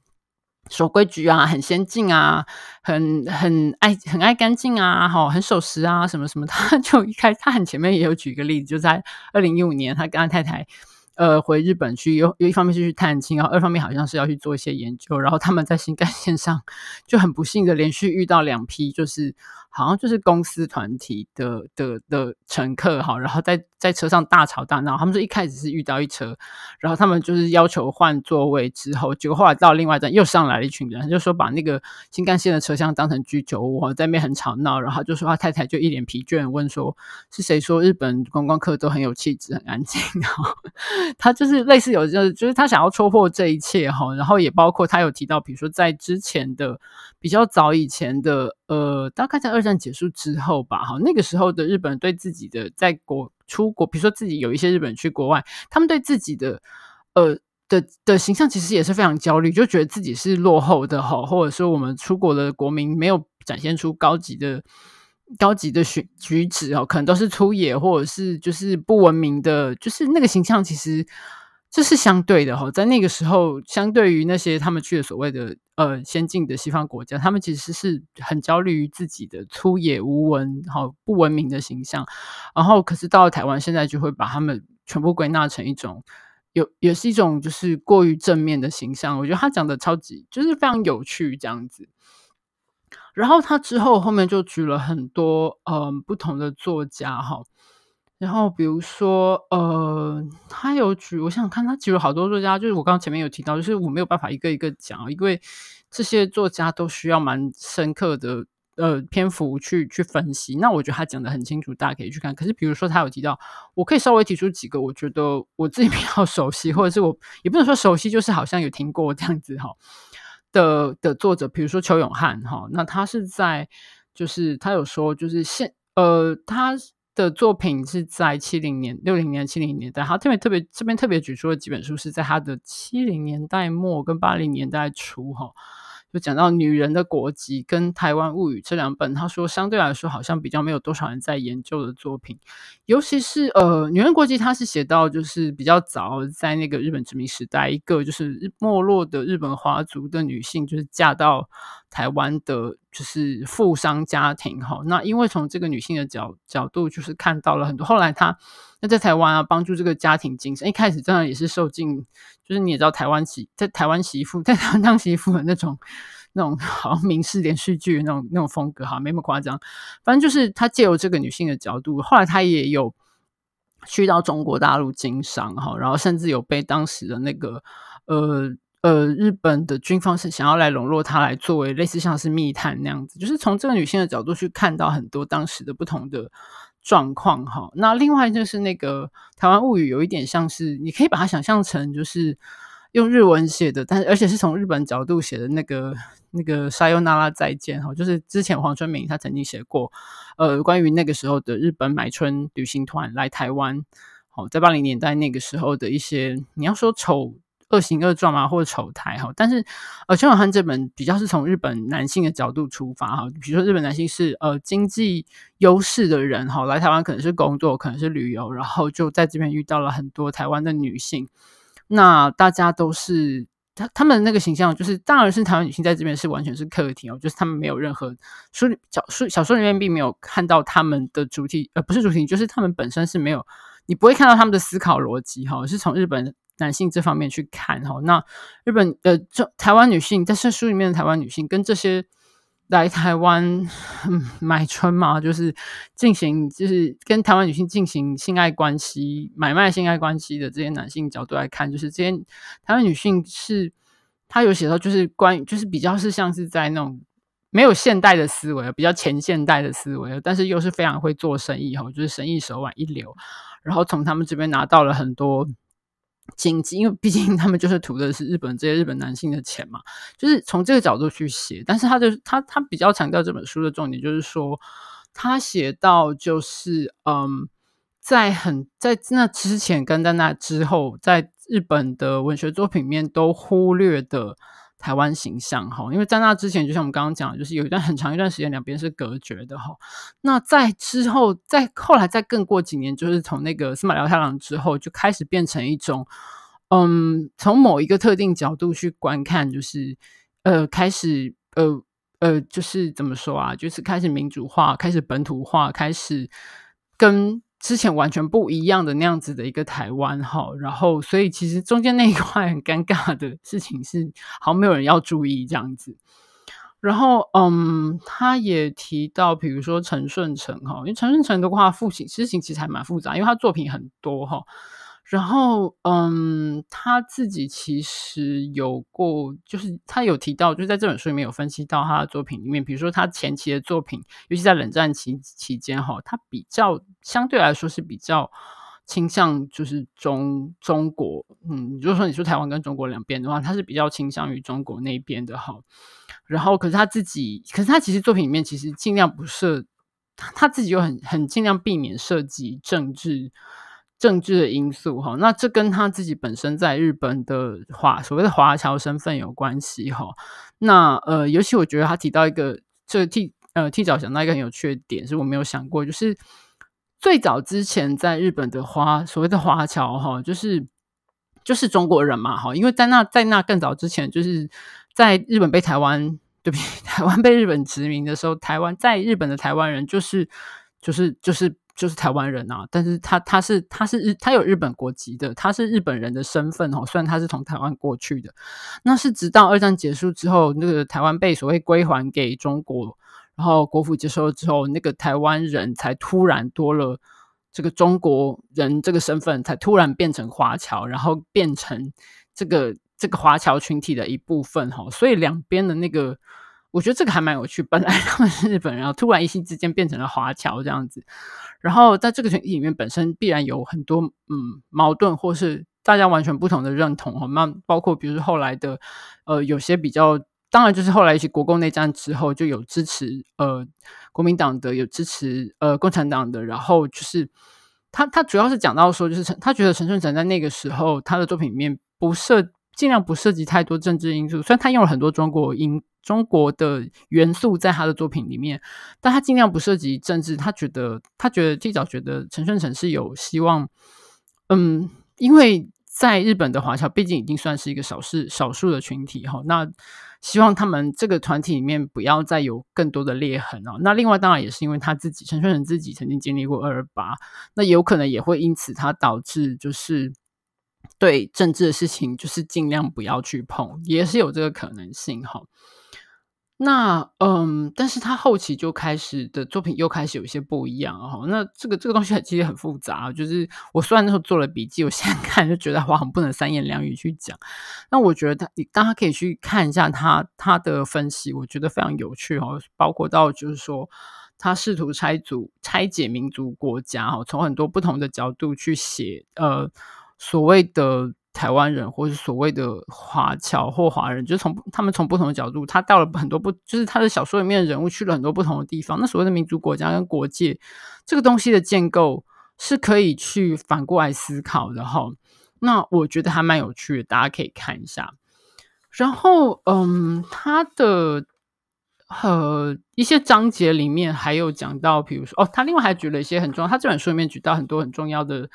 Speaker 1: 守规矩啊，很先进啊，很很爱很爱干净啊，好，很守时啊，什么什么，(laughs) 他就一开他很前面也有举一个例子，就在二零一五年，他跟他太太。呃，回日本去，有有一方面是去探亲，然后二方面好像是要去做一些研究，然后他们在新干线上 (laughs) 就很不幸的连续遇到两批，就是。好像就是公司团体的的的乘客哈，然后在在车上大吵大闹。他们说一开始是遇到一车，然后他们就是要求换座位，之后结果后来到另外一站又上来了一群人，就说把那个新干线的车厢当成居酒屋，在那边很吵闹。然后就说他太太就一脸疲倦问说：“是谁说日本观光客都很有气质、很安静？” (laughs) 然后他就是类似有就是就是他想要戳破这一切哈，然后也包括他有提到，比如说在之前的比较早以前的。呃，大概在二战结束之后吧，哈，那个时候的日本对自己的在国出国，比如说自己有一些日本人去国外，他们对自己的呃的的形象其实也是非常焦虑，就觉得自己是落后的哈，或者说我们出国的国民没有展现出高级的高级的举举止哦，可能都是粗野或者是就是不文明的，就是那个形象其实。这是相对的哈，在那个时候，相对于那些他们去的所谓的呃先进的西方国家，他们其实是很焦虑于自己的粗野无文、好不文明的形象。然后，可是到了台湾，现在就会把他们全部归纳成一种有，也是一种就是过于正面的形象。我觉得他讲的超级就是非常有趣这样子。然后他之后后面就举了很多嗯、呃、不同的作家哈。然后，比如说，呃，他有举，我想看，他举了好多作家，就是我刚刚前面有提到，就是我没有办法一个一个讲，因为这些作家都需要蛮深刻的呃篇幅去去分析。那我觉得他讲得很清楚，大家可以去看。可是，比如说他有提到，我可以稍微提出几个，我觉得我自己比较 (laughs) 熟悉，或者是我也不能说熟悉，就是好像有听过这样子哈的的作者，比如说邱永汉哈，那他是在就是他有说，就是现呃他。的作品是在七零年、六零年、七零年代，他特别特别这边特别举出了几本书，是在他的七零年代末跟八零年代初，哈。就讲到《女人的国籍》跟《台湾物语》这两本，他说相对来说好像比较没有多少人在研究的作品，尤其是呃，《女人国籍》他是写到就是比较早，在那个日本殖民时代，一个就是没落的日本华族的女性，就是嫁到台湾的，就是富商家庭哈。那因为从这个女性的角角度，就是看到了很多。后来她那在台湾啊，帮助这个家庭精神，一开始真的也是受尽。就是你也知道，台湾媳在台湾媳妇在台湾当媳妇的那种那种好像民视连续剧那种那种风格，哈，没那么夸张。反正就是他借由这个女性的角度，后来他也有去到中国大陆经商，哈，然后甚至有被当时的那个呃呃日本的军方是想要来笼络他，来作为类似像是密探那样子，就是从这个女性的角度去看到很多当时的不同的。状况哈，那另外就是那个《台湾物语》，有一点像是，你可以把它想象成就是用日文写的，但是而且是从日本角度写的那个那个《沙优娜拉再见》哈，就是之前黄春明他曾经写过，呃，关于那个时候的日本买春旅行团来台湾，好，在八零年代那个时候的一些，你要说丑。恶行恶状啊，或者丑态哈，但是呃，秋元汉这本比较是从日本男性的角度出发哈，比如说日本男性是呃经济优势的人哈，来台湾可能是工作，可能是旅游，然后就在这边遇到了很多台湾的女性，那大家都是他他们那个形象，就是当然是台湾女性在这边是完全是客体哦，就是他们没有任何书里小说小说里面并没有看到他们的主体，呃，不是主体，就是他们本身是没有，你不会看到他们的思考逻辑哈，是从日本。男性这方面去看哈，那日本呃，这台湾女性在这书里面的台湾女性跟这些来台湾、买春嘛，就是进行就是跟台湾女性进行性爱关系、买卖性爱关系的这些男性角度来看，就是这些台湾女性是，她有写到就是关于就是比较是像是在那种没有现代的思维，比较前现代的思维，但是又是非常会做生意哈，就是生意手腕一流，然后从他们这边拿到了很多。经济，因为毕竟他们就是图的是日本这些日本男性的钱嘛，就是从这个角度去写。但是他就是他他比较强调这本书的重点，就是说他写到就是嗯，在很在那之前跟在那之后，在日本的文学作品面都忽略的。台湾形象哈，因为在那之前，就像我们刚刚讲，就是有一段很长一段时间，两边是隔绝的哈。那在之后，在后来再更过几年，就是从那个司马辽太郎之后，就开始变成一种，嗯，从某一个特定角度去观看，就是呃，开始呃呃，就是怎么说啊，就是开始民主化，开始本土化，开始跟。之前完全不一样的那样子的一个台湾哈，然后所以其实中间那一 (laughs) 块很尴尬的事情是，好像没有人要注意这样子。然后嗯，他也提到，比如说陈顺成哈，因为陈顺成的话，父亲事情其实还蛮复杂，因为他作品很多哈。然后，嗯，他自己其实有过，就是他有提到，就在这本书里面有分析到他的作品里面，比如说他前期的作品，尤其在冷战期期间，哈，他比较相对来说是比较倾向就是中中国，嗯，如果说你说台湾跟中国两边的话，他是比较倾向于中国那边的哈。然后，可是他自己，可是他其实作品里面其实尽量不涉，他自己又很很尽量避免涉及政治。政治的因素哈，那这跟他自己本身在日本的华所谓的华侨身份有关系哈。那呃，尤其我觉得他提到一个，这替呃替早想到一个很有趣的点，是我没有想过，就是最早之前在日本的华所谓的华侨哈，就是就是中国人嘛哈，因为在那在那更早之前，就是在日本被台湾对不起，(laughs) 台湾被日本殖民的时候，台湾在日本的台湾人就是就是就是。就是台湾人啊，但是他他是他是日他有日本国籍的，他是日本人的身份哦。虽然他是从台湾过去的，那是直到二战结束之后，那个台湾被所谓归还给中国，然后国府接收了之后，那个台湾人才突然多了这个中国人这个身份，才突然变成华侨，然后变成这个这个华侨群体的一部分哈。所以两边的那个。我觉得这个还蛮有趣，(laughs) 本来他们是日本人，然后突然一夕之间变成了华侨这样子，然后在这个群体里面本身必然有很多嗯矛盾，或是大家完全不同的认同哈。那包括比如说后来的呃有些比较，当然就是后来一起国共内战之后就有支持呃国民党的，有支持呃共产党的，然后就是他他主要是讲到说，就是陈他觉得陈顺成在那个时候他的作品里面不涉尽量不涉及太多政治因素，虽然他用了很多中国音。中国的元素在他的作品里面，但他尽量不涉及政治。他觉得，他觉得最早觉得陈顺成是有希望，嗯，因为在日本的华侨毕竟已经算是一个少数少数的群体哈。那希望他们这个团体里面不要再有更多的裂痕哦。那另外当然也是因为他自己陈顺成自己曾经经历过二二八，那有可能也会因此他导致就是对政治的事情就是尽量不要去碰，也是有这个可能性哈。那嗯，但是他后期就开始的作品又开始有一些不一样哈。那这个这个东西其实很复杂，就是我虽然那时候做了笔记，我现在 (laughs) 看就觉得哇，很不能三言两语去讲。那我觉得他，你大家可以去看一下他他的分析，我觉得非常有趣哈。包括到就是说，他试图拆组拆解民族国家哈，从很多不同的角度去写呃所谓的。台湾人，或是所谓的华侨或华人，就是从他们从不同的角度，他到了很多不，就是他的小说里面的人物去了很多不同的地方。那所谓的民族国家跟国界这个东西的建构，是可以去反过来思考的哈。那我觉得还蛮有趣的，大家可以看一下。然后，嗯，他的。呃，一些章节里面还有讲到，比如说哦，他另外还举了一些很重要。他这本书里面举到很多很重要的，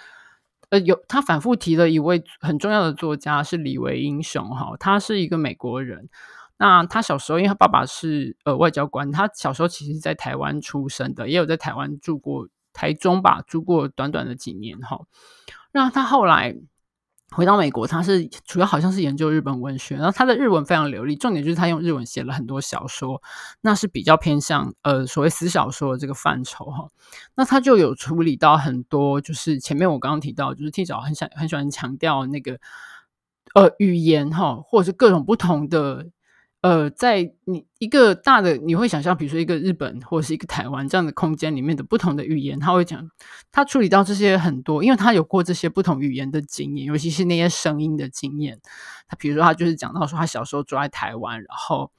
Speaker 1: 呃，有他反复提了一位很重要的作家是李维英雄哈，他是一个美国人。那他小时候，因为他爸爸是呃外交官，他小时候其实在台湾出生的，也有在台湾住过，台中吧，住过短短的几年哈。那他后来。回到美国，他是主要好像是研究日本文学，然后他的日文非常流利，重点就是他用日文写了很多小说，那是比较偏向呃所谓死小说的这个范畴哈。那他就有处理到很多，就是前面我刚刚提到，就是 T 早很想很喜欢强调那个呃语言哈，或者是各种不同的。呃，在你一个大的，你会想象，比如说一个日本或者是一个台湾这样的空间里面的不同的语言，他会讲，他处理到这些很多，因为他有过这些不同语言的经验，尤其是那些声音的经验。他比如说，他就是讲到说，他小时候住在台湾，然后。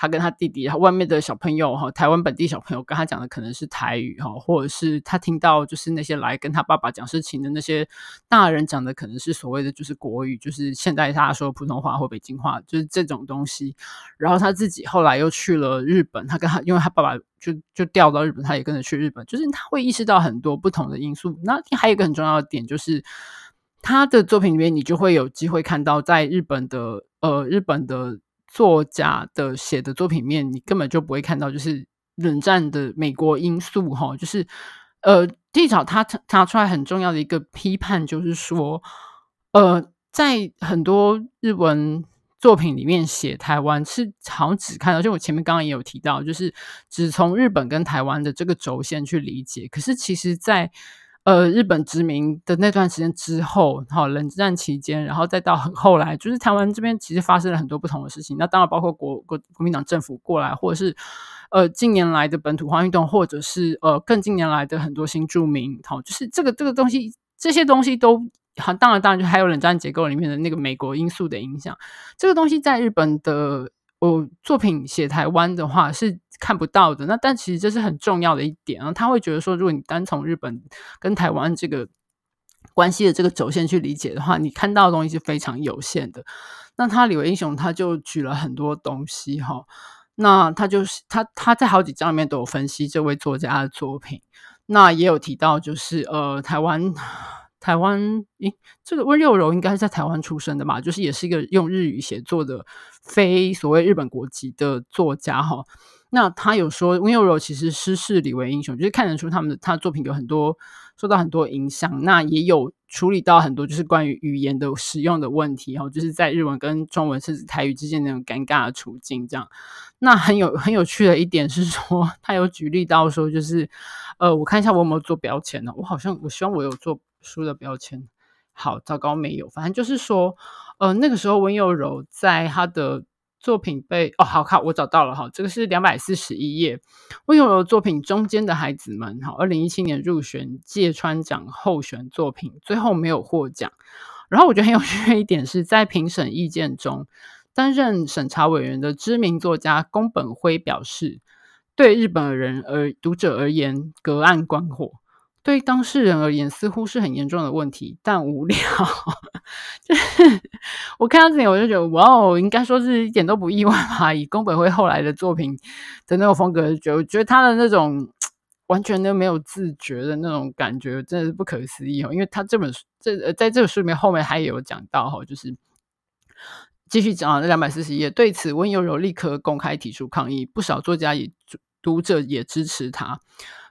Speaker 1: 他跟他弟弟，他外面的小朋友哈，台湾本地小朋友跟他讲的可能是台语哈，或者是他听到就是那些来跟他爸爸讲事情的那些大人讲的可能是所谓的就是国语，就是现在他说普通话或北京话，就是这种东西。然后他自己后来又去了日本，他跟他因为他爸爸就就调到日本，他也跟着去日本，就是他会意识到很多不同的因素。那还有一个很重要的点就是他的作品里面，你就会有机会看到在日本的呃日本的。作家的写的作品面，你根本就不会看到，就是冷战的美国因素哈，就是呃，地草他拿出来很重要的一个批判，就是说，呃，在很多日文作品里面写台湾是好像只看到，就我前面刚刚也有提到，就是只从日本跟台湾的这个轴线去理解，可是其实在。呃，日本殖民的那段时间之后，好，冷战期间，然后再到很后来，就是台湾这边其实发生了很多不同的事情。那当然包括国国国民党政府过来，或者是呃近年来的本土化运动，或者是呃更近年来的很多新住民，好，就是这个这个东西，这些东西都好，当然当然就还有冷战结构里面的那个美国因素的影响。这个东西在日本的呃作品写台湾的话是。看不到的，那但其实这是很重要的一点啊。他会觉得说，如果你单从日本跟台湾这个关系的这个轴线去理解的话，你看到的东西是非常有限的。那他李维英雄他就举了很多东西哈，那他就是他他在好几章里面都有分析这位作家的作品，那也有提到就是呃台湾。台湾，诶，这个温佑柔应该是在台湾出生的嘛？就是也是一个用日语写作的非所谓日本国籍的作家哈。那他有说温佑柔其实失势李为英雄，就是看得出他们的他的作品有很多受到很多影响。那也有处理到很多就是关于语言的使用的问题然后，就是在日文跟中文甚至台语之间那种尴尬的处境这样。那很有很有趣的一点是说，他有举例到说，就是呃，我看一下我有没有做标签呢？我好像我希望我有做。书的标签，好糟糕，没有。反正就是说，呃，那个时候温佑柔在他的作品被哦，好看，我找到了哈，这个是两百四十一页，温佑柔作品中间的孩子们，哈，二零一七年入选芥川奖候选作品，最后没有获奖。然后我觉得很有趣的一点是在评审意见中，担任审查委员的知名作家宫本辉表示，对日本人而读者而言，隔岸观火。对当事人而言，似乎是很严重的问题，但无聊。(laughs) 我看到这里，我就觉得，哇哦，应该说是一点都不意外吧。以宫本辉后来的作品的那种风格，觉我觉得他的那种完全都没有自觉的那种感觉，真的是不可思议哦。因为他这本书，这在这个书里面后面还有讲到哈，就是继续讲啊，这两百四十页。对此，温佑柔立刻公开提出抗议，不少作家也读者也支持他。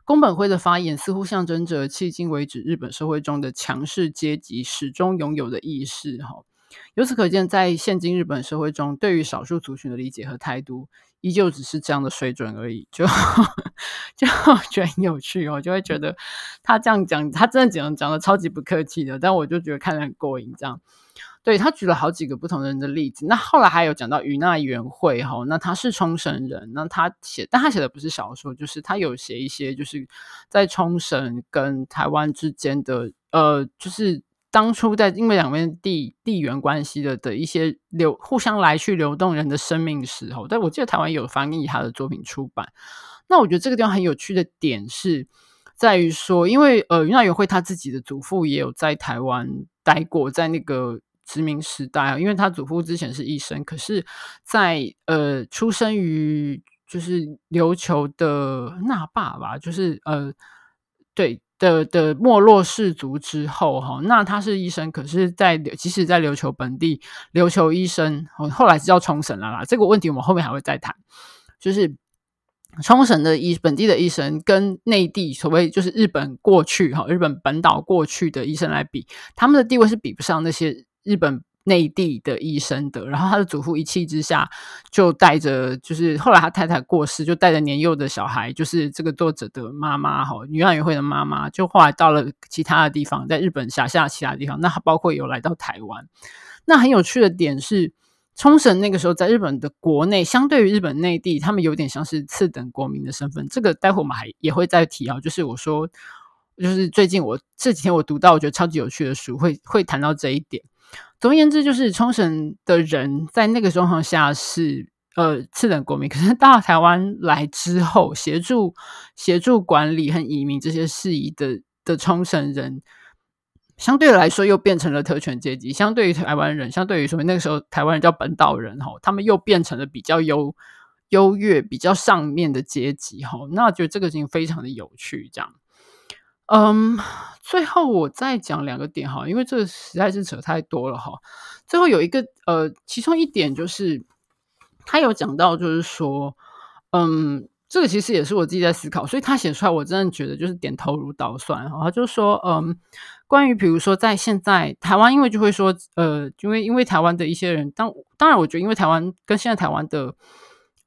Speaker 1: 宫本辉的发言似乎象征着迄今为止日本社会中的强势阶级始终拥有的意识。哈，由此可见，在现今日本社会中，对于少数族群的理解和态度，依旧只是这样的水准而已。就 (laughs) 就觉得很有趣哦，就会觉得他这样讲，他真的讲讲的超级不客气的，但我就觉得看得很过瘾，这样。对，他举了好几个不同人的例子，那后来还有讲到宇奈元惠哈，那他是冲绳人，那他写，但他写的不是小说，就是他有写一些就是在冲绳跟台湾之间的呃，就是当初在因为两边地地缘关系的的一些流互相来去流动人的生命时候，但我记得台湾有翻译他的作品出版。那我觉得这个地方很有趣的点是在于说，因为呃，윤활元惠他自己的祖父也有在台湾待过，在那个殖民时代啊，因为他祖父之前是医生，可是在，呃出生于就是琉球的那霸吧，就是呃对。的的没落氏族之后，哈，那他是医生，可是在，在即使在琉球本地，琉球医生，后来是叫冲绳了啦。这个问题我们后面还会再谈，就是冲绳的医本地的医生跟内地所谓就是日本过去哈，日本本岛过去的医生来比，他们的地位是比不上那些日本。内地的医生的，然后他的祖父一气之下就带着，就是后来他太太过世，就带着年幼的小孩，就是这个作者的妈妈哈，윤활元惠的妈妈，就后来到了其他的地方，在日本辖下其他地方，那包括有来到台湾。那很有趣的点是，冲绳那个时候在日本的国内，相对于日本内地，他们有点像是次等国民的身份。这个待会我们还也会再提啊，就是我说，就是最近我这几天我读到我觉得超级有趣的书，会会谈到这一点。总而言之，就是冲绳的人在那个状况下是呃次等国民，可是到台湾来之后，协助协助管理和移民这些事宜的的冲绳人，相对来说又变成了特权阶级。相对于台湾人，相对于说那个时候台湾人叫本岛人哈，他们又变成了比较优优越、比较上面的阶级哈。那我觉得这个事情非常的有趣，这样。嗯，最后我再讲两个点哈，因为这个实在是扯太多了哈。最后有一个呃，其中一点就是他有讲到，就是说，嗯，这个其实也是我自己在思考，所以他写出来，我真的觉得就是点头如捣蒜哈。他就说，嗯，关于比如说在现在台湾，因为就会说，呃，因为因为台湾的一些人，当当然，我觉得因为台湾跟现在台湾的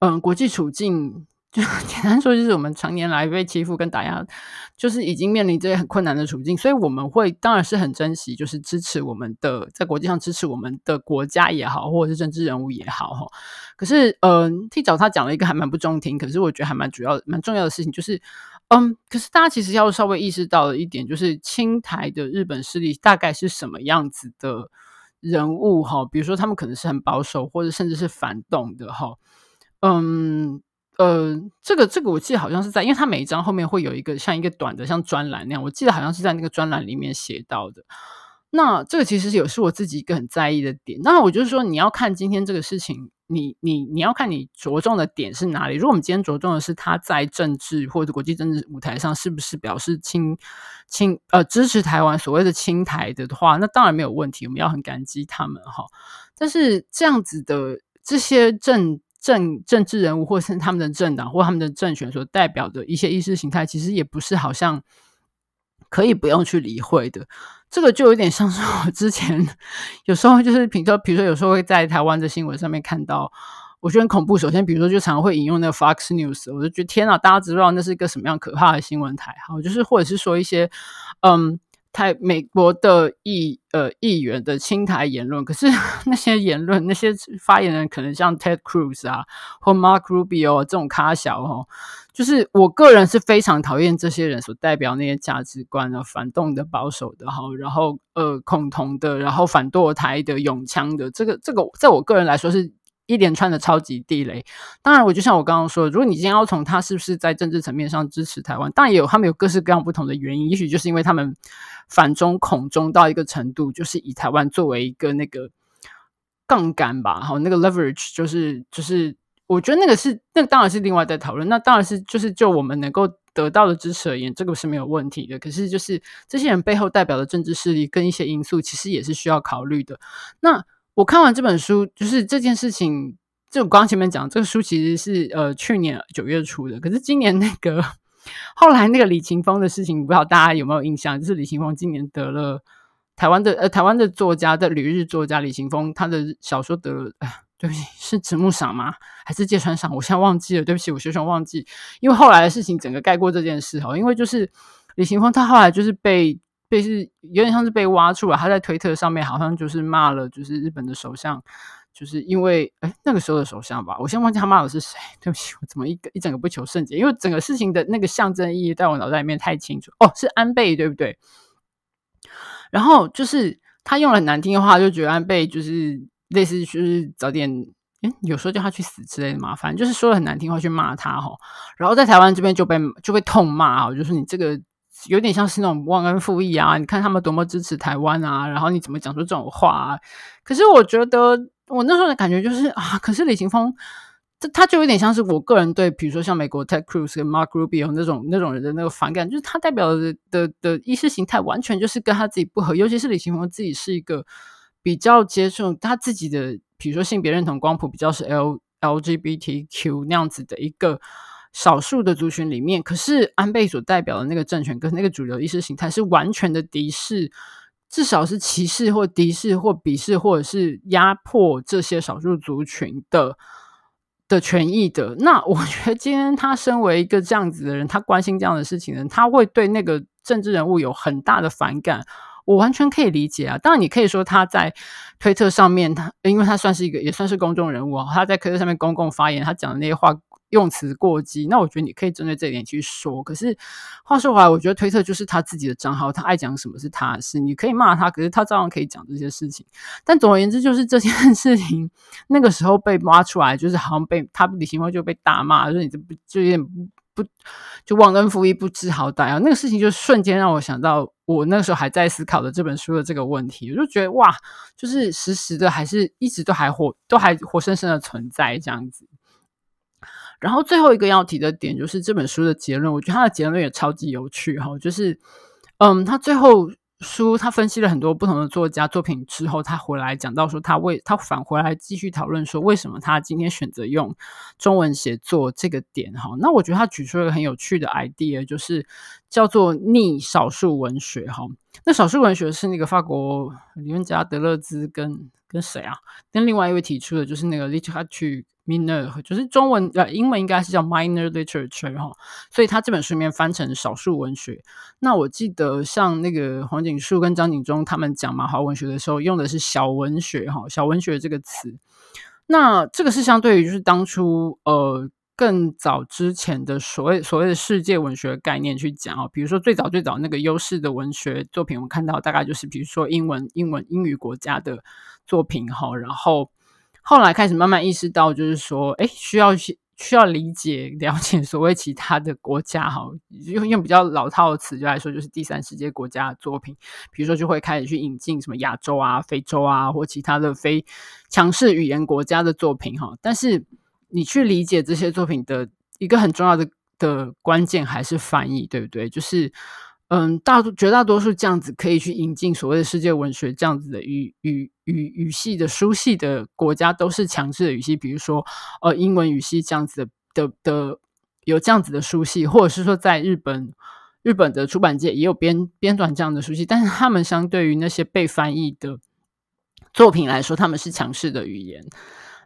Speaker 1: 嗯国际处境。就 (laughs) 简单说，就是我们常年来被欺负跟打压，就是已经面临这些很困难的处境，所以我们会当然是很珍惜，就是支持我们的在国际上支持我们的国家也好，或者是政治人物也好哈。可是，嗯，，T 找他讲了一个还蛮不中听，可是我觉得还蛮主要、蛮重要的事情，就是，嗯，可是大家其实要稍微意识到的一点，就是亲台的日本势力大概是什么样子的人物哈？比如说，他们可能是很保守，或者甚至是反动的哈，嗯。呃，这个这个我记得好像是在，因为它每一张后面会有一个像一个短的像专栏那样，我记得好像是在那个专栏里面写到的。那这个其实是有是我自己一个很在意的点。那我就是说，你要看今天这个事情，你你你要看你着重的点是哪里。如果我们今天着重的是他在政治或者国际政治舞台上是不是表示亲亲呃支持台湾所谓的亲台的话，那当然没有问题，我们要很感激他们哈。但是这样子的这些政。政政治人物，或是他们的政党，或他们的政权所代表的一些意识形态，其实也不是好像可以不用去理会的。这个就有点像是我之前有时候就是，比如说，比如说有时候会在台湾的新闻上面看到，我觉得很恐怖。首先，比如说就常常会引用那个 Fox News，我就觉得天哪，大家知不知道那是一个什么样可怕的新闻台？好，就是或者是说一些嗯。台美国的议呃议员的亲台言论，可是 (laughs) 那些言论那些发言人可能像 Ted Cruz 啊或 Mark Rubio 这种咖小哦，就是我个人是非常讨厌这些人所代表那些价值观的反动的保守的哈，然后呃恐同的，然后反堕胎的拥枪的，这个这个在我个人来说是。一连串的超级地雷，当然，我就像我刚刚说，如果你今天要从他是不是在政治层面上支持台湾，当然也有他们有各式各样不同的原因，也许就是因为他们反中恐中到一个程度，就是以台湾作为一个那个杠杆吧，好，那个 leverage 就是就是，我觉得那个是那个当然是另外在讨论，那当然是就是就我们能够得到的支持而言，这个是没有问题的。可是就是这些人背后代表的政治势力跟一些因素，其实也是需要考虑的。那。我看完这本书，就是这件事情，就我刚刚前面讲，这个书其实是呃去年九月出的，可是今年那个后来那个李勤峰的事情，不知道大家有没有印象？就是李勤峰今年得了台湾的呃台湾的作家的旅日作家李勤峰，他的小说得了，呃，(sniffs) 对不起，是直木赏吗？还是芥川赏？我现在忘记了，对不起，我学生忘记，因为后来的事情整个盖过这件事哈，因为就是李琴峰他后来就是被。被是有点像是被挖出来，他在推特上面好像就是骂了，就是日本的首相，就是因为哎那个时候的首相吧，我先忘记他骂的是谁，对不起，我怎么一个一整个不求甚解，因为整个事情的那个象征意义在我脑袋里面太清楚，哦，是安倍对不对？然后就是他用了很难听的话，就觉得安倍就是类似就是早点，诶有时候叫他去死之类的嘛，反正就是说了很难听话去骂他哈。然后在台湾这边就被就被痛骂哈，就是你这个有点像是那种忘恩负义啊！你看他们多么支持台湾啊，然后你怎么讲出这种话啊？可是我觉得我那时候的感觉就是啊，可是李行峰。这他就有点像是我个人对，比如说像美国 Ted Cruz 跟 Mark Rubio 那种那种人的那个反感，就是他代表的的的意识形态完全就是跟他自己不合，尤其是李行峰自己是一个比较接受他自己的，比如说性别认同光谱比较是 L LGBTQ 那样子的一个少数的族群里面，可是安倍所代表的那个政权跟那个主流意识形态是完全的敌视，至少是歧视或敌视或鄙视或者是压迫这些少数族群的。的权益的，那我觉得今天他身为一个这样子的人，他关心这样的事情的人，他会对那个政治人物有很大的反感，我完全可以理解啊。当然，你可以说他在推特上面，他因为他算是一个也算是公众人物啊，他在推特上面公共发言，他讲的那些话。用词过激，那我觉得你可以针对这一点去说。可是话说回来，我觉得推特就是他自己的账号，他爱讲什么是他的事，你可以骂他，可是他照样可以讲这些事情。但总而言之，就是这件事情那个时候被挖出来，就是好像被他李行锋就被大骂，说你这不就有点不就忘恩负义、不知好歹啊。那个事情就瞬间让我想到，我那个时候还在思考的这本书的这个问题，我就觉得哇，就是实时的，还是一直都还活，都还活生生的存在这样子。然后最后一个要提的点就是这本书的结论，我觉得他的结论也超级有趣哈，就是，嗯，他最后书他分析了很多不同的作家作品之后，他回来讲到说他为他返回来继续讨论说为什么他今天选择用中文写作这个点哈，那我觉得他举出了一个很有趣的 idea，就是叫做逆少数文学哈，那少数文学是那个法国理论家德勒兹跟跟谁啊？跟另外一位提出的就是那个 literature minor 就是中文呃英文应该是叫 minor literature 哈，所以他这本书里面翻成少数文学。那我记得像那个黄景树跟张景忠他们讲马华文学的时候，用的是小文学哈，小文学这个词。那这个是相对于就是当初呃更早之前的所谓所谓的世界文学概念去讲哦，比如说最早最早那个优势的文学作品，我们看到大概就是比如说英文英文英语国家的作品哈，然后。后来开始慢慢意识到，就是说，哎，需要去需要理解、了解所谓其他的国家，哈，用用比较老套的词就来说，就是第三世界国家的作品，比如说就会开始去引进什么亚洲啊、非洲啊或其他的非强势语言国家的作品，哈。但是你去理解这些作品的一个很重要的的关键还是翻译，对不对？就是。嗯，大多绝大多数这样子可以去引进所谓的世界文学这样子的语语语语系的书系的国家，都是强势的语系，比如说呃英文语系这样子的的的有这样子的书系，或者是说在日本日本的出版界也有编编纂这样的书系，但是他们相对于那些被翻译的作品来说，他们是强势的语言。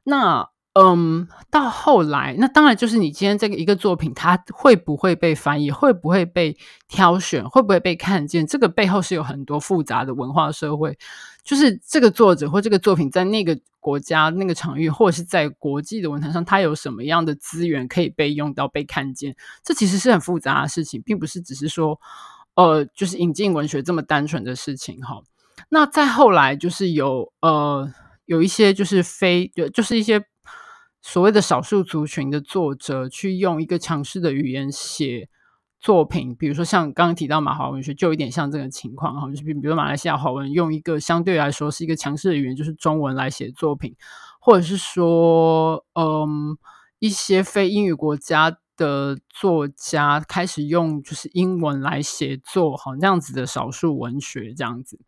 Speaker 1: 那嗯，到后来，那当然就是你今天这个一个作品，它会不会被翻译，会不会被挑选，会不会被看见？这个背后是有很多复杂的文化社会，就是这个作者或这个作品在那个国家、那个场域，或者是在国际的文坛上，它有什么样的资源可以被用到、被看见？这其实是很复杂的事情，并不是只是说，呃，就是引进文学这么单纯的事情哈。那再后来，就是有呃有一些就是非，就是一些。所谓的少数族群的作者去用一个强势的语言写作品，比如说像刚刚提到马华文学，就有点像这个情况哈，就是比如说马来西亚华文用一个相对来说是一个强势的语言，就是中文来写作品，或者是说，嗯，一些非英语国家的作家开始用就是英文来写作，好，这样子的少数文学这样子。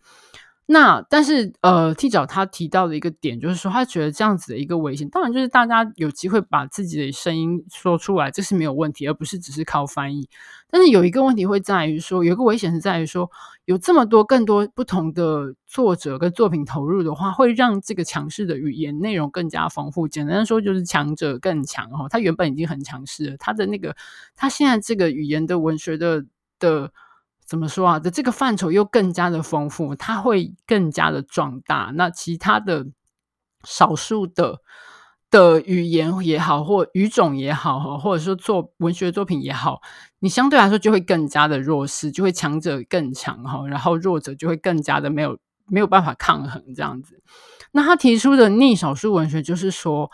Speaker 1: 那但是呃，T 角他提到的一个点就是说，他觉得这样子的一个危险，当然就是大家有机会把自己的声音说出来，这是没有问题，而不是只是靠翻译。但是有一个问题会在于说，有一个危险是在于说，有这么多更多不同的作者跟作品投入的话，会让这个强势的语言内容更加丰富。简单说就是强者更强哈，他原本已经很强势了，他的那个他现在这个语言的文学的的。怎么说啊？的这个范畴又更加的丰富，它会更加的壮大。那其他的少数的的语言也好，或语种也好，或者说做文学作品也好，你相对来说就会更加的弱势，就会强者更强哈，然后弱者就会更加的没有没有办法抗衡这样子。那他提出的逆少数文学，就是说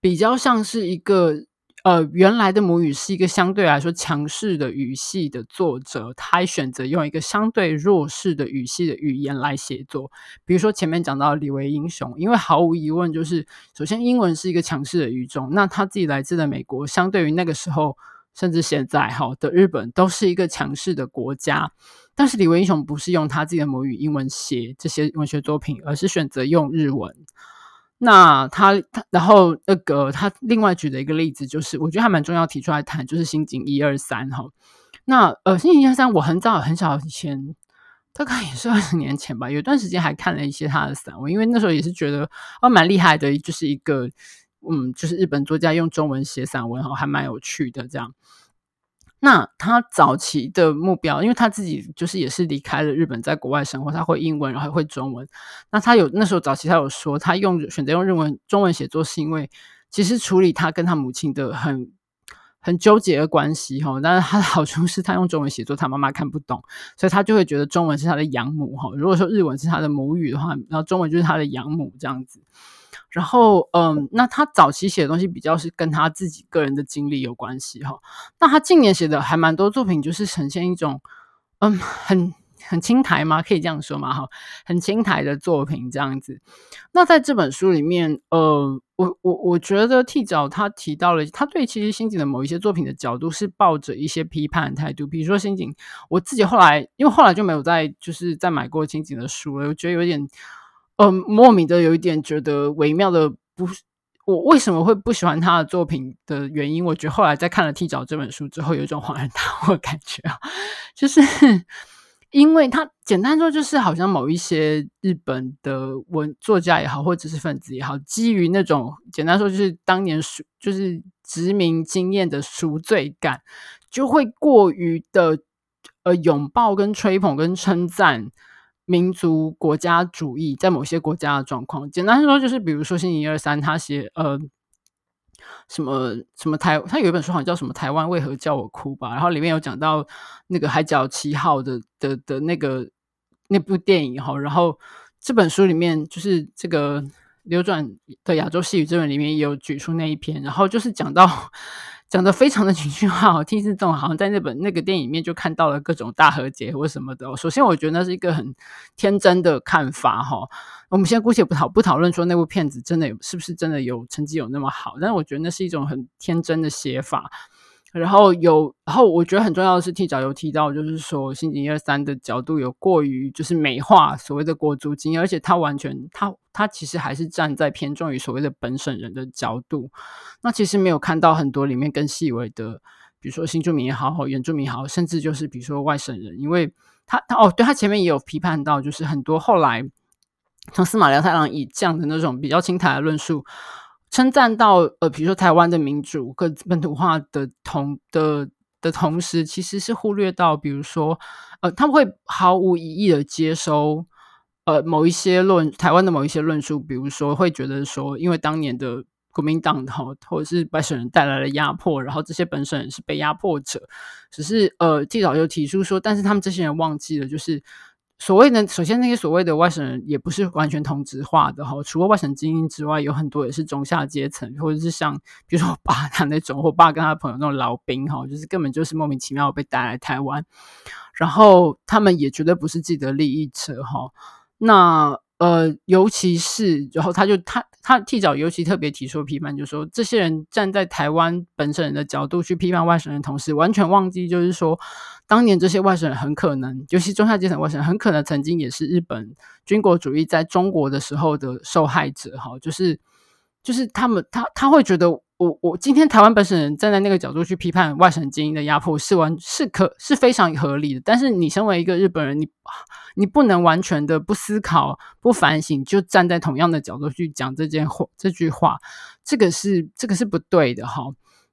Speaker 1: 比较像是一个。呃，原来的母语是一个相对来说强势的语系的作者，他还选择用一个相对弱势的语系的语言来写作。比如说前面讲到李维英雄，因为毫无疑问，就是首先英文是一个强势的语种，那他自己来自的美国，相对于那个时候甚至现在哈的日本，都是一个强势的国家。但是李维英雄不是用他自己的母语英文写这些文学作品，而是选择用日文。那他他，然后那个他另外举的一个例子，就是我觉得还蛮重要提出来谈，就是新井一二三哈。那呃，新井一二三，我很早很小以前，大概也是二十年前吧，有段时间还看了一些他的散文，因为那时候也是觉得哦蛮厉害的，就是一个嗯，就是日本作家用中文写散文哈，还蛮有趣的这样。那他早期的目标，因为他自己就是也是离开了日本，在国外生活，他会英文，然后会中文。那他有那时候早期他有说，他用选择用日文中文写作，是因为其实处理他跟他母亲的很很纠结的关系哈。但是他的好处是他用中文写作，他妈妈看不懂，所以他就会觉得中文是他的养母哈。如果说日文是他的母语的话，然后中文就是他的养母这样子。然后，嗯，那他早期写的东西比较是跟他自己个人的经历有关系哈。那他近年写的还蛮多作品，就是呈现一种，嗯，很很青台吗？可以这样说吗？哈，很青台的作品这样子。那在这本书里面，呃，我我我觉得替早他提到了，他对其实新井的某一些作品的角度是抱着一些批判的态度。比如说新井，我自己后来因为后来就没有再就是再买过新井的书了，我觉得有点。呃，莫名的有一点觉得微妙的不，我为什么会不喜欢他的作品的原因，我觉得后来在看了《替早》这本书之后，有一种恍然大悟的感觉啊，就是 (laughs) 因为他简单说，就是好像某一些日本的文作家也好，或知识分子也好，基于那种简单说就是当年赎就是殖民经验的赎罪感，就会过于的呃拥抱跟吹捧跟称赞。民族国家主义在某些国家的状况，简单说就是，比如说星一二三，他写呃什么什么台，他有一本书好像叫什么《台湾为何叫我哭》吧，然后里面有讲到那个《海角七号》的的的那个那部电影哈，然后这本书里面就是这个流转的亚洲细语这本里面也有举出那一篇，然后就是讲到。讲的非常的情绪化，我听是这种好像在那本那个电影里面就看到了各种大和解或什么的。首先，我觉得那是一个很天真的看法哈。我们现在姑且不讨不讨论说那部片子真的是不是真的有成绩有那么好，但是我觉得那是一种很天真的写法。然后有，然后我觉得很重要的是，替早有提到，就是说新井一二三的角度有过于就是美化所谓的国族经验，而且他完全他他其实还是站在偏重于所谓的本省人的角度。那其实没有看到很多里面更细微的，比如说新住民也好，原住民也好，甚至就是比如说外省人，因为他他哦，对他前面也有批判到，就是很多后来从司马辽太郎以这样的那种比较青台的论述。称赞到呃，比如说台湾的民主跟本土化的同的的同时，其实是忽略到，比如说呃，他们会毫无疑义的接收呃某一些论台湾的某一些论述，比如说会觉得说，因为当年的国民党哈或者是外省人带来了压迫，然后这些本省人是被压迫者，只是呃，替早就提出说，但是他们这些人忘记了，就是。所谓的，首先那些所谓的外省人也不是完全同质化的哈，除了外省精英之外，有很多也是中下阶层，或者是像比如说我爸他那种，或爸跟他朋友那种老兵哈，就是根本就是莫名其妙被带来台湾，然后他们也绝对不是既得利益者哈，那。呃，尤其是，然后他就他他替早尤其特别提出批判，就是说这些人站在台湾本省人的角度去批判外省人，同时完全忘记，就是说当年这些外省人很可能，尤其中下阶层外省人，很可能曾经也是日本军国主义在中国的时候的受害者，哈，就是就是他们他他会觉得。我我今天台湾本省人站在那个角度去批判外省精英的压迫是完是可是非常合理的，但是你身为一个日本人，你你不能完全的不思考不反省就站在同样的角度去讲这件话这句话，这个是这个是不对的哈。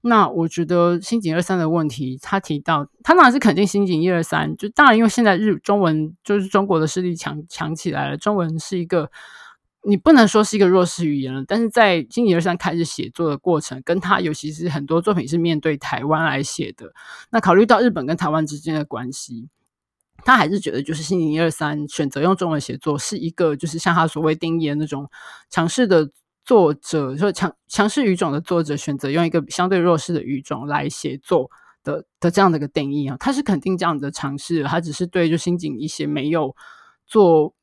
Speaker 1: 那我觉得新井二三的问题，他提到他当然是肯定新井一二三，就当然因为现在日中文就是中国的势力强强起来了，中文是一个。你不能说是一个弱势语言了，但是在星期二三开始写作的过程，跟他尤其是很多作品是面对台湾来写的，那考虑到日本跟台湾之间的关系，他还是觉得就是星期二三选择用中文写作是一个就是像他所谓定义的那种强势的作者，说强强势语种的作者选择用一个相对弱势的语种来写作的的这样的一个定义啊，他是肯定这样的尝试，他只是对就新井一些没有做。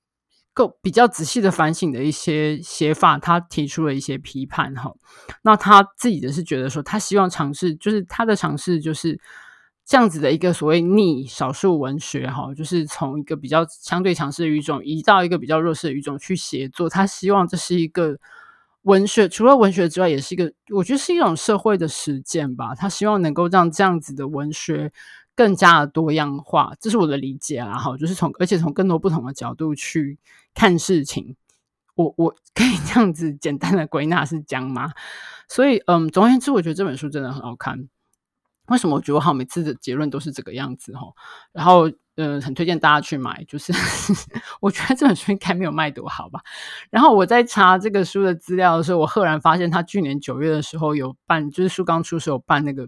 Speaker 1: 够比较仔细的反省的一些写法，他提出了一些批判哈。那他自己的是觉得说，他希望尝试，就是他的尝试就是这样子的一个所谓逆少数文学哈，就是从一个比较相对强势的语种移到一个比较弱势的语种去写作。他希望这是一个文学，除了文学之外，也是一个我觉得是一种社会的实践吧。他希望能够让这样子的文学。更加的多样化，这是我的理解啦。哈，就是从而且从更多不同的角度去看事情，我我可以这样子简单的归纳是这样吗？所以，嗯，总而言之，我觉得这本书真的很好看。为什么我觉得我好每次的结论都是这个样子哈？然后。嗯，很推荐大家去买。就是 (laughs) 我觉得这本书应该没有卖多好吧。然后我在查这个书的资料的时候，我赫然发现他去年九月的时候有办，就是书刚出时候有办那个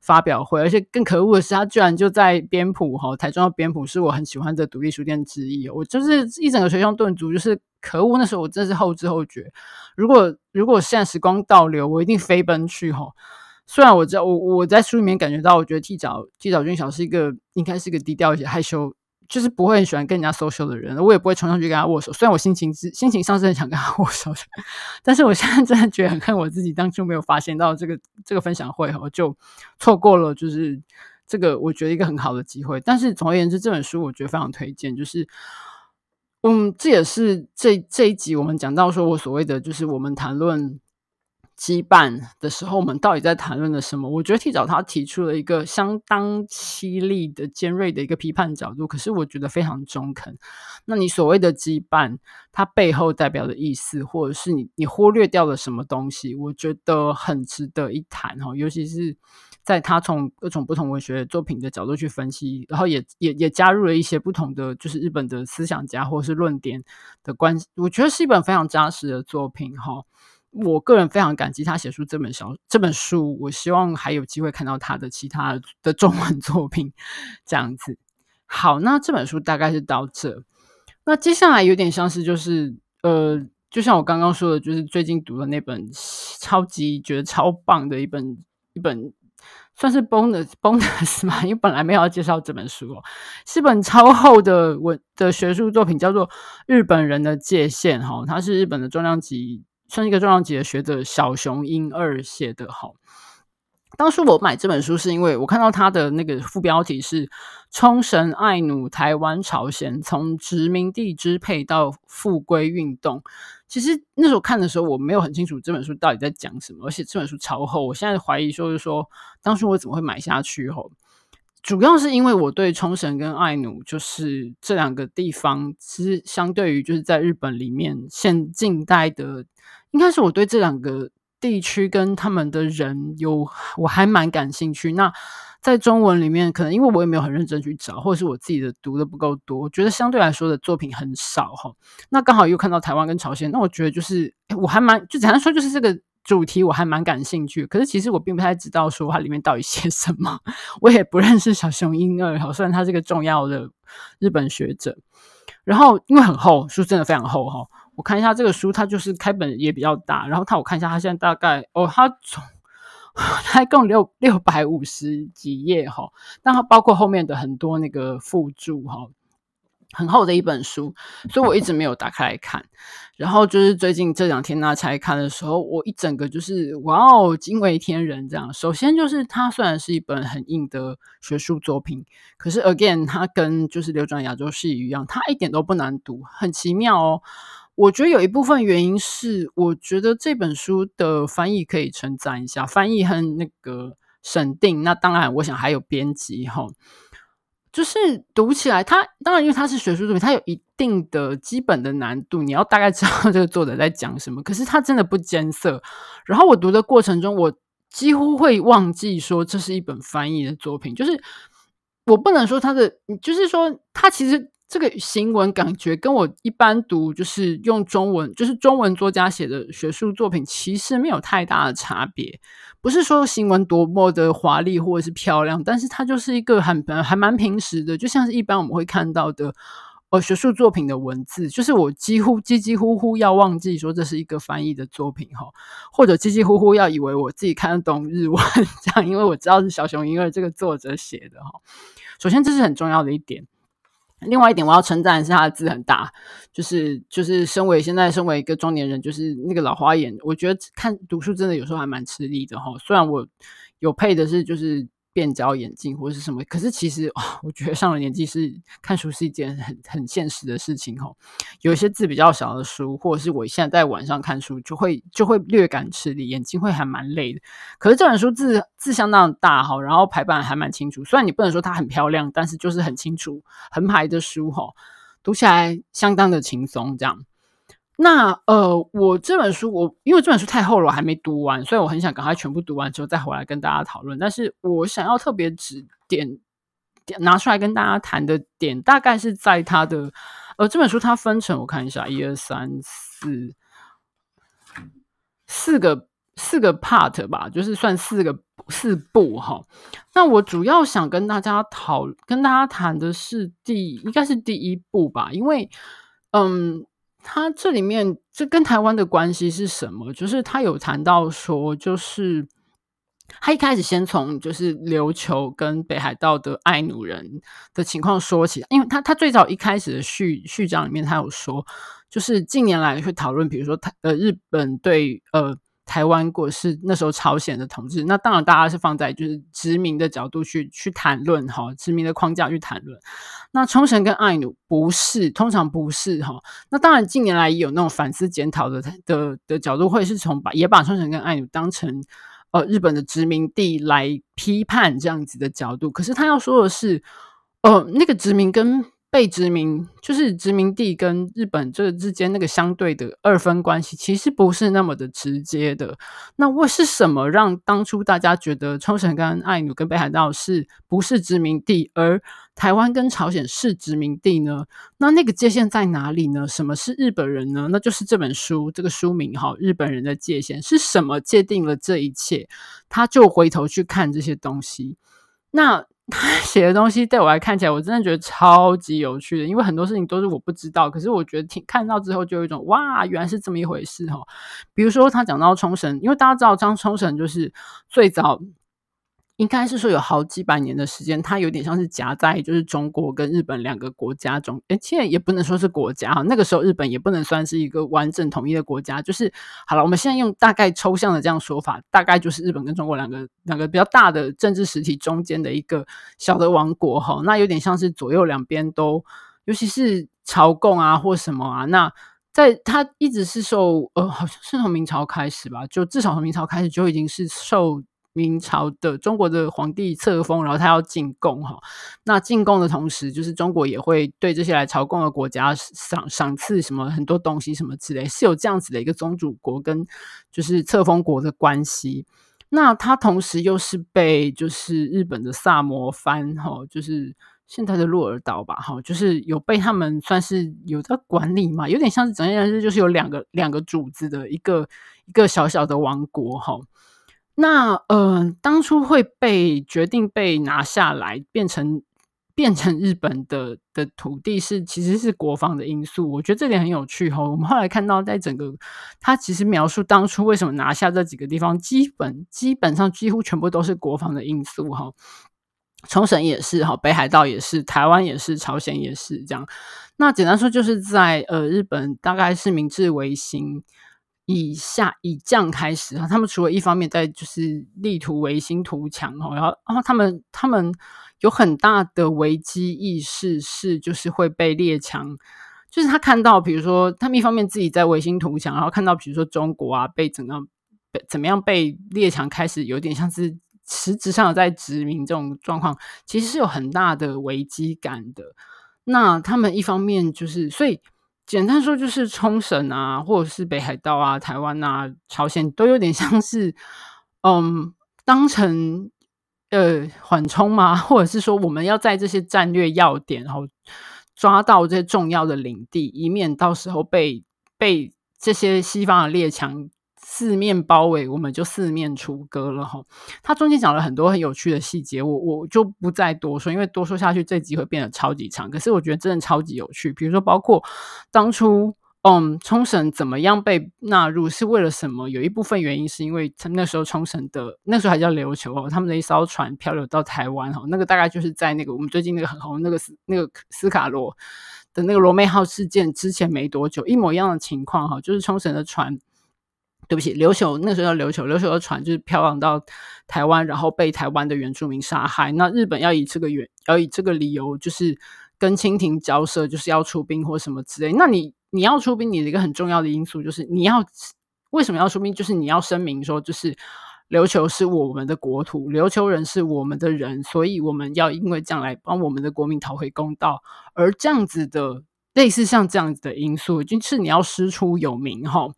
Speaker 1: 发表会，而且更可恶的是，他居然就在编谱哈，台中的编谱是我很喜欢的独立书店之一。我就是一整个捶胸顿足，就是可恶。那时候我真是后知后觉，如果如果现在时光倒流，我一定飞奔去哈。虽然我知道，我我在书里面感觉到，我觉得替早替早君晓是一个应该是一个低调一些、害羞，就是不会很喜欢跟人家 social 的人，我也不会冲上去跟他握手。虽然我心情是心情上是很想跟他 (laughs) 握手，但是我现在真的觉得很恨我自己当初没有发现到这个这个分享会，我就错过了，就是这个我觉得一个很好的机会。但是总而言之，这本书我觉得非常推荐，就是嗯，这也是这这一集我们讲到说我所谓的就是我们谈论。羁绊的时候，我们到底在谈论的什么？我觉得替早他提出了一个相当犀利的、尖锐的一个批判角度，可是我觉得非常中肯。那你所谓的羁绊，它背后代表的意思，或者是你你忽略掉了什么东西？我觉得很值得一谈哈，尤其是在他从各种不同文学作品的角度去分析，然后也也也加入了一些不同的，就是日本的思想家或者是论点的关系。我觉得是一本非常扎实的作品哈。我个人非常感激他写出这本小这本书，我希望还有机会看到他的其他的中文 (laughs) 作品，这样子。好，那这本书大概是到这。那接下来有点像是就是呃，就像我刚刚说的，就是最近读的那本超级觉得超棒的一本一本，算是 bonus (laughs) bonus 嘛，因为本来没有要介绍这本书哦，是本超厚的文的学术作品，叫做《日本人的界限》哈，它是日本的重量级。算一个重量级的学者小熊英二写的好。当初我买这本书是因为我看到他的那个副标题是“冲绳爱奴台湾朝鲜从殖民地支配到复归运动”。其实那时候看的时候，我没有很清楚这本书到底在讲什么，而且这本书超厚。我现在怀疑说，是说当初我怎么会买下去？吼，主要是因为我对冲绳跟爱奴就是这两个地方，其实相对于就是在日本里面现近代的。应该是我对这两个地区跟他们的人有我还蛮感兴趣。那在中文里面，可能因为我也没有很认真去找，或者是我自己的读的不够多，我觉得相对来说的作品很少哈。那刚好又看到台湾跟朝鲜，那我觉得就是我还蛮就简单说，就是这个主题我还蛮感兴趣。可是其实我并不太知道说它里面到底写什么，(laughs) 我也不认识小熊英二哈，虽然他是个重要的日本学者。然后因为很厚，书真的非常厚哈。我看一下这个书，它就是开本也比较大。然后它，我看一下，它现在大概哦，它总 (laughs) 它一共六六百五十几页哈，但它包括后面的很多那个附注哈，很厚的一本书，所以我一直没有打开来看。然后就是最近这两天拿起来看的时候，我一整个就是哇哦，惊为天人这样。首先就是它虽然是一本很硬的学术作品，可是 again 它跟就是流转亚洲事宜一样，它一点都不难读，很奇妙哦。我觉得有一部分原因是，我觉得这本书的翻译可以称赞一下，翻译和那个审定。那当然，我想还有编辑哈，就是读起来，它当然因为它是学术作品，它有一定的基本的难度，你要大概知道 (laughs) 这个作者在讲什么。可是它真的不艰涩。然后我读的过程中，我几乎会忘记说这是一本翻译的作品，就是我不能说它的，就是说它其实。这个行文感觉跟我一般读就是用中文，就是中文作家写的学术作品，其实没有太大的差别。不是说行文多么的华丽或者是漂亮，但是它就是一个很还蛮平实的，就像是一般我们会看到的呃学术作品的文字，就是我几乎几几乎乎要忘记说这是一个翻译的作品哈，或者几几乎乎要以为我自己看得懂日文 (laughs) 这样，因为我知道是小熊银二这个作者写的哈。首先这是很重要的一点。另外一点，我要称赞的是他的字很大，就是就是身为现在身为一个中年人，就是那个老花眼，我觉得看读书真的有时候还蛮吃力的哈。虽然我有配的是就是。变焦眼镜或者是什么？可是其实啊，我觉得上了年纪是看书是一件很很现实的事情哈。有一些字比较小的书，或者是我现在在晚上看书，就会就会略感吃力，眼睛会还蛮累的。可是这本书字字相当大哈，然后排版还蛮清楚。虽然你不能说它很漂亮，但是就是很清楚，横排的书哈，读起来相当的轻松这样。那呃，我这本书我因为这本书太厚了，我还没读完，所以我很想赶快全部读完之后再回来跟大家讨论。但是我想要特别指点点拿出来跟大家谈的点，大概是在它的呃这本书它分成我看一下一二三四四个四个 part 吧，就是算四个四部哈。那我主要想跟大家讨跟大家谈的是第应该是第一部吧，因为嗯。他这里面这跟台湾的关系是什么？就是他有谈到说，就是他一开始先从就是琉球跟北海道的爱奴人的情况说起，因为他他最早一开始的序序章里面他有说，就是近年来会讨论，比如说他呃日本对呃。台湾过是那时候朝鲜的统治，那当然大家是放在就是殖民的角度去去谈论哈，殖民的框架去谈论。那冲绳跟爱奴不是，通常不是哈。那当然近年来也有那种反思检讨的的的角度，会是从把也把冲绳跟爱奴当成呃日本的殖民地来批判这样子的角度。可是他要说的是，呃，那个殖民跟被殖民就是殖民地跟日本这之间那个相对的二分关系，其实不是那么的直接的。那为是什么让当初大家觉得冲绳跟爱奴跟北海道是不是殖民地，而台湾跟朝鲜是殖民地呢？那那个界限在哪里呢？什么是日本人呢？那就是这本书这个书名哈，日本人的界限是什么界定了这一切？他就回头去看这些东西，那。他 (laughs) 写的东西对我来看起来，我真的觉得超级有趣的，因为很多事情都是我不知道，可是我觉得挺看到之后就有一种哇，原来是这么一回事哦。比如说他讲到冲绳，因为大家知道张冲绳就是最早。应该是说有好几百年的时间，它有点像是夹在就是中国跟日本两个国家中，而且也不能说是国家哈。那个时候日本也不能算是一个完整统一的国家，就是好了，我们现在用大概抽象的这样说法，大概就是日本跟中国两个两个比较大的政治实体中间的一个小的王国哈。那有点像是左右两边都，尤其是朝贡啊或什么啊，那在它一直是受呃，好像是从明朝开始吧，就至少从明朝开始就已经是受。明朝的中国的皇帝册封，然后他要进贡哈。那进贡的同时，就是中国也会对这些来朝贡的国家赏赏赐什么很多东西什么之类，是有这样子的一个宗主国跟就是册封国的关系。那他同时又是被就是日本的萨摩藩哈，就是现在的鹿儿岛吧哈，就是有被他们算是有在管理嘛，有点像是整件事就是有两个两个主子的一个一个小小的王国哈。那呃，当初会被决定被拿下来，变成变成日本的的土地是其实是国防的因素。我觉得这点很有趣哈。我们后来看到，在整个他其实描述当初为什么拿下这几个地方，基本基本上几乎全部都是国防的因素哈。冲绳也是哈，北海道也是，台湾也是，朝鲜也是这样。那简单说，就是在呃日本，大概是明治维新。以下以降开始啊，他们除了一方面在就是力图维新图强哦，然后然后他们他们有很大的危机意识，是就是会被列强，就是他看到比如说他们一方面自己在维新图强，然后看到比如说中国啊被怎样被怎么样被列强开始有点像是实质上有在殖民这种状况，其实是有很大的危机感的。那他们一方面就是所以。简单说就是冲绳啊，或者是北海道啊、台湾啊、朝鲜都有点像是，嗯，当成呃缓冲吗？或者是说我们要在这些战略要点，然后抓到这些重要的领地，以免到时候被被这些西方的列强四面包围，我们就四面楚歌了哈。他中间讲了很多很有趣的细节，我我就不再多说，因为多说下去这集会变得超级长。可是我觉得真的超级有趣，比如说包括当初。嗯，冲绳怎么样被纳入是为了什么？有一部分原因是因为他那时候冲绳的那时候还叫琉球哦，他们的一艘船漂流到台湾哈，那个大概就是在那个我们最近那个很红那个斯那个斯卡罗的那个罗妹号事件之前没多久，一模一样的情况哈，就是冲绳的船，对不起，琉球那时候叫琉球，琉球的船就是漂洋到台湾，然后被台湾的原住民杀害，那日本要以这个原要以这个理由就是跟清廷交涉，就是要出兵或什么之类，那你。你要出兵，你的一个很重要的因素就是你要为什么要出兵？就是你要声明说，就是琉球是我们的国土，琉球人是我们的人，所以我们要因为这样来帮我们的国民讨回公道。而这样子的类似像这样子的因素，就是你要师出有名哈。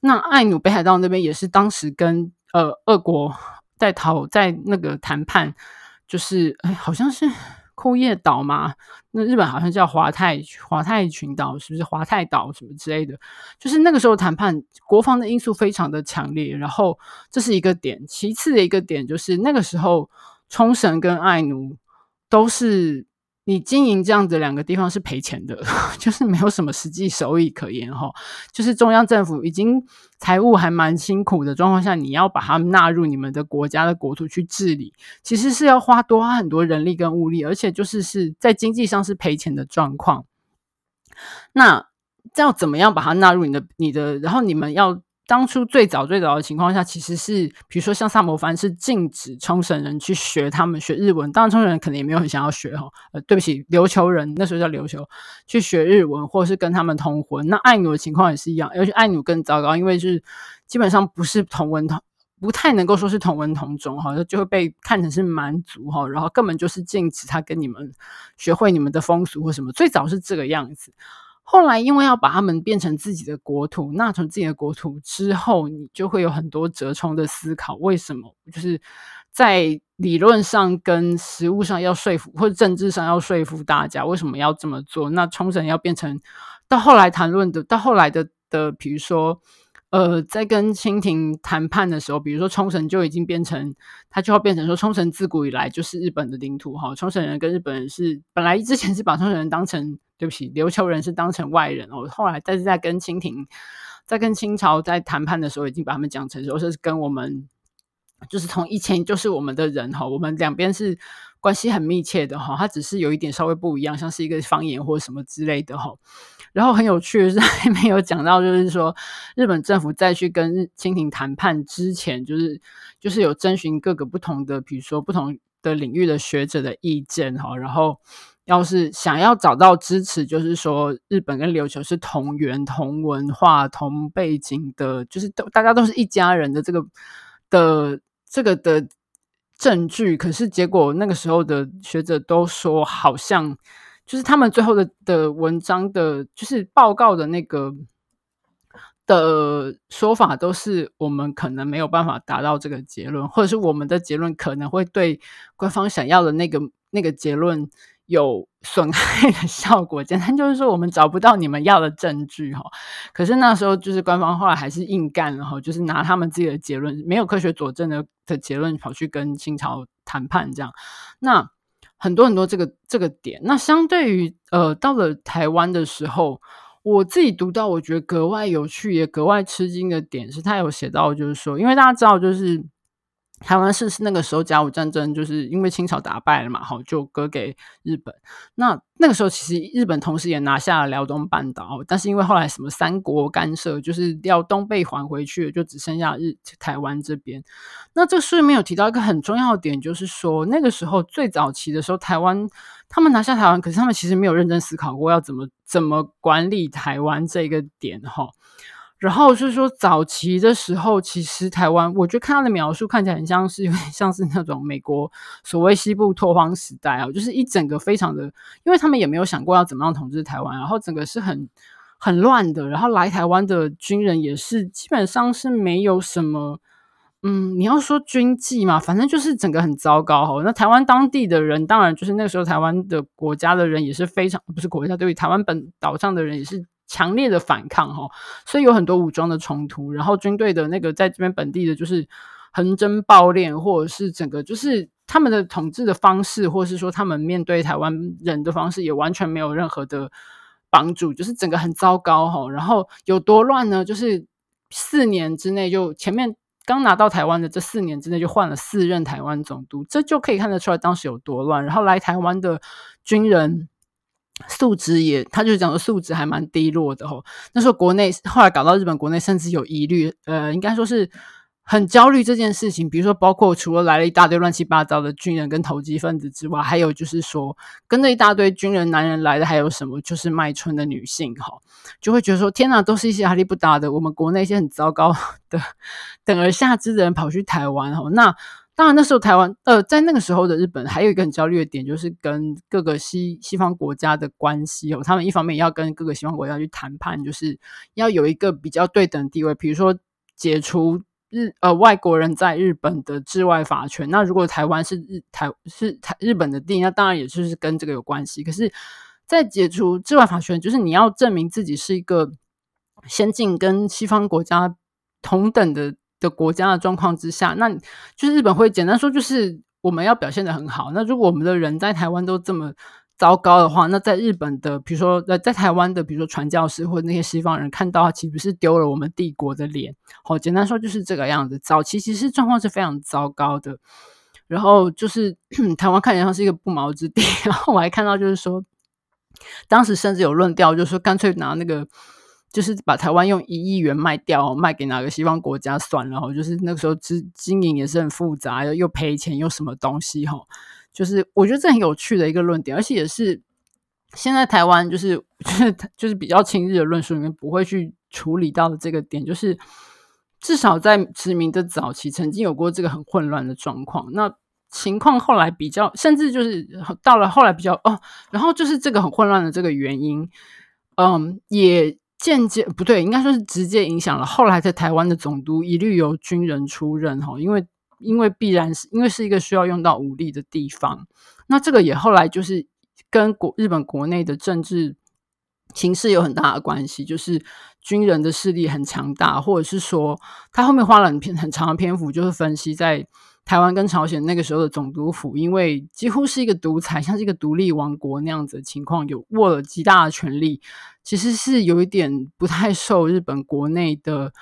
Speaker 1: 那爱努北海道那边也是当时跟呃俄国在讨在那个谈判，就是哎好像是。库页岛嘛，那日本好像叫华泰华泰群岛，是不是华泰岛什么之类的？就是那个时候谈判，国防的因素非常的强烈。然后这是一个点，其次的一个点就是那个时候冲绳跟爱奴都是。你经营这样子两个地方是赔钱的，(laughs) 就是没有什么实际收益可言哈。就是中央政府已经财务还蛮辛苦的状况下，你要把它纳入你们的国家的国土去治理，其实是要花多花很多人力跟物力，而且就是是在经济上是赔钱的状况。那要怎么样把它纳入你的你的？然后你们要。当初最早最早的情况下，其实是比如说像萨摩藩是禁止冲绳人去学他们学日文，当然冲绳人可能也没有很想要学哈。呃，对不起，琉球人那时候叫琉球，去学日文或是跟他们通婚。那爱奴的情况也是一样，而且爱奴更糟糕，因为是基本上不是同文同，不太能够说是同文同种哈，就会被看成是蛮族哈，然后根本就是禁止他跟你们学会你们的风俗或什么。最早是这个样子。后来，因为要把他们变成自己的国土，纳成自己的国土之后，你就会有很多折冲的思考。为什么？就是在理论上跟实务上要说服，或者政治上要说服大家为什么要这么做。那冲绳要变成到后来谈论的，到后来的的，比如说，呃，在跟清廷谈判的时候，比如说冲绳就已经变成，它就要变成说，冲绳自古以来就是日本的领土哈。冲绳人跟日本人是本来之前是把冲绳人当成。对不起，琉球人是当成外人哦。后来，但是在跟清廷，在跟清朝在谈判的时候，已经把他们讲成说是跟我们，就是从以前就是我们的人哈。我们两边是关系很密切的哈。它只是有一点稍微不一样，像是一个方言或什么之类的哈。然后很有趣的是，(laughs) 还没有讲到，就是说日本政府在去跟清廷谈判之前，就是就是有征询各个不同的，比如说不同的领域的学者的意见哈。然后。要是想要找到支持，就是说日本跟琉球是同源、同文化、同背景的，就是都大家都是一家人的这个的这个的证据。可是结果那个时候的学者都说，好像就是他们最后的的文章的，就是报告的那个的说法，都是我们可能没有办法达到这个结论，或者是我们的结论可能会对官方想要的那个那个结论。有损害的效果，简单就是说我们找不到你们要的证据哈。可是那时候就是官方后来还是硬干了哈，就是拿他们自己的结论，没有科学佐证的的结论跑去跟清朝谈判这样。那很多很多这个这个点，那相对于呃到了台湾的时候，我自己读到我觉得格外有趣也格外吃惊的点是，他有写到就是说，因为大家知道就是。台湾是是那个时候甲午战争，就是因为清朝打败了嘛，好就割给日本。那那个时候其实日本同时也拿下了辽东半岛，但是因为后来什么三国干涉，就是辽东被还回去，就只剩下日台湾这边。那这个书里面有提到一个很重要的点，就是说那个时候最早期的时候，台湾他们拿下台湾，可是他们其实没有认真思考过要怎么怎么管理台湾这个点哈。然后是说，早期的时候，其实台湾，我觉得看他的描述看起来很像是 (laughs) 有点像是那种美国所谓西部拓荒时代啊，就是一整个非常的，因为他们也没有想过要怎么样统治台湾，然后整个是很很乱的，然后来台湾的军人也是基本上是没有什么嗯，你要说军纪嘛，反正就是整个很糟糕哈。那台湾当地的人，当然就是那时候台湾的国家的人也是非常，不是国家，对于台湾本岛上的人也是强烈的反抗哈。所以有很多武装的冲突，然后军队的那个在这边本地的就是横征暴敛，或者是整个就是他们的统治的方式，或者是说他们面对台湾人的方式，也完全没有任何的帮助，就是整个很糟糕哈。然后有多乱呢？就是四年之内就前面。刚拿到台湾的这四年之内，就换了四任台湾总督，这就可以看得出来当时有多乱。然后来台湾的军人素质也，他就讲的素质还蛮低落的哦。那时候国内后来搞到日本国内，甚至有疑虑，呃，应该说是。很焦虑这件事情，比如说，包括除了来了一大堆乱七八糟的军人跟投机分子之外，还有就是说，跟着一大堆军人男人来的还有什么？就是卖春的女性，哈，就会觉得说，天哪，都是一些阿力不达的，我们国内一些很糟糕 (laughs) 的等而下之的人跑去台湾，哈，那当然那时候台湾，呃，在那个时候的日本，还有一个很焦虑的点，就是跟各个西西方国家的关系，哦，他们一方面要跟各个西方国家去谈判，就是要有一个比较对等地位，比如说解除。日呃，外国人在日本的治外法权。那如果台湾是日台是台日本的地，那当然也就是跟这个有关系。可是，在解除治外法权，就是你要证明自己是一个先进跟西方国家同等的的国家的状况之下，那就是日本会简单说，就是我们要表现得很好。那如果我们的人在台湾都这么。糟糕的话，那在日本的，比如说在在台湾的，比如说传教士或者那些西方人看到，岂不是丢了我们帝国的脸？好，简单说就是这个样子。早期其实状况是非常糟糕的，然后就是 (clears throat) 台湾看起来像是一个不毛之地。(laughs) 然后我还看到就是说，当时甚至有论调，就是说干脆拿那个，就是把台湾用一亿元卖掉，卖给哪个西方国家算了。然后就是那个时候经经营也是很复杂，又又赔钱又什么东西哈。就是我觉得这很有趣的一个论点，而且也是现在台湾就是就是就是比较亲日的论述里面不会去处理到的这个点，就是至少在殖民的早期曾经有过这个很混乱的状况。那情况后来比较，甚至就是到了后来比较哦，然后就是这个很混乱的这个原因，嗯，也间接不对，应该说是直接影响了后来在台湾的总督一律由军人出任哈，因为。因为必然是因为是一个需要用到武力的地方，那这个也后来就是跟国日本国内的政治形势有很大的关系，就是军人的势力很强大，或者是说他后面花了很篇很长的篇幅，就是分析在台湾跟朝鲜那个时候的总督府，因为几乎是一个独裁，像是一个独立王国那样子的情况，有握了极大的权力，其实是有一点不太受日本国内的。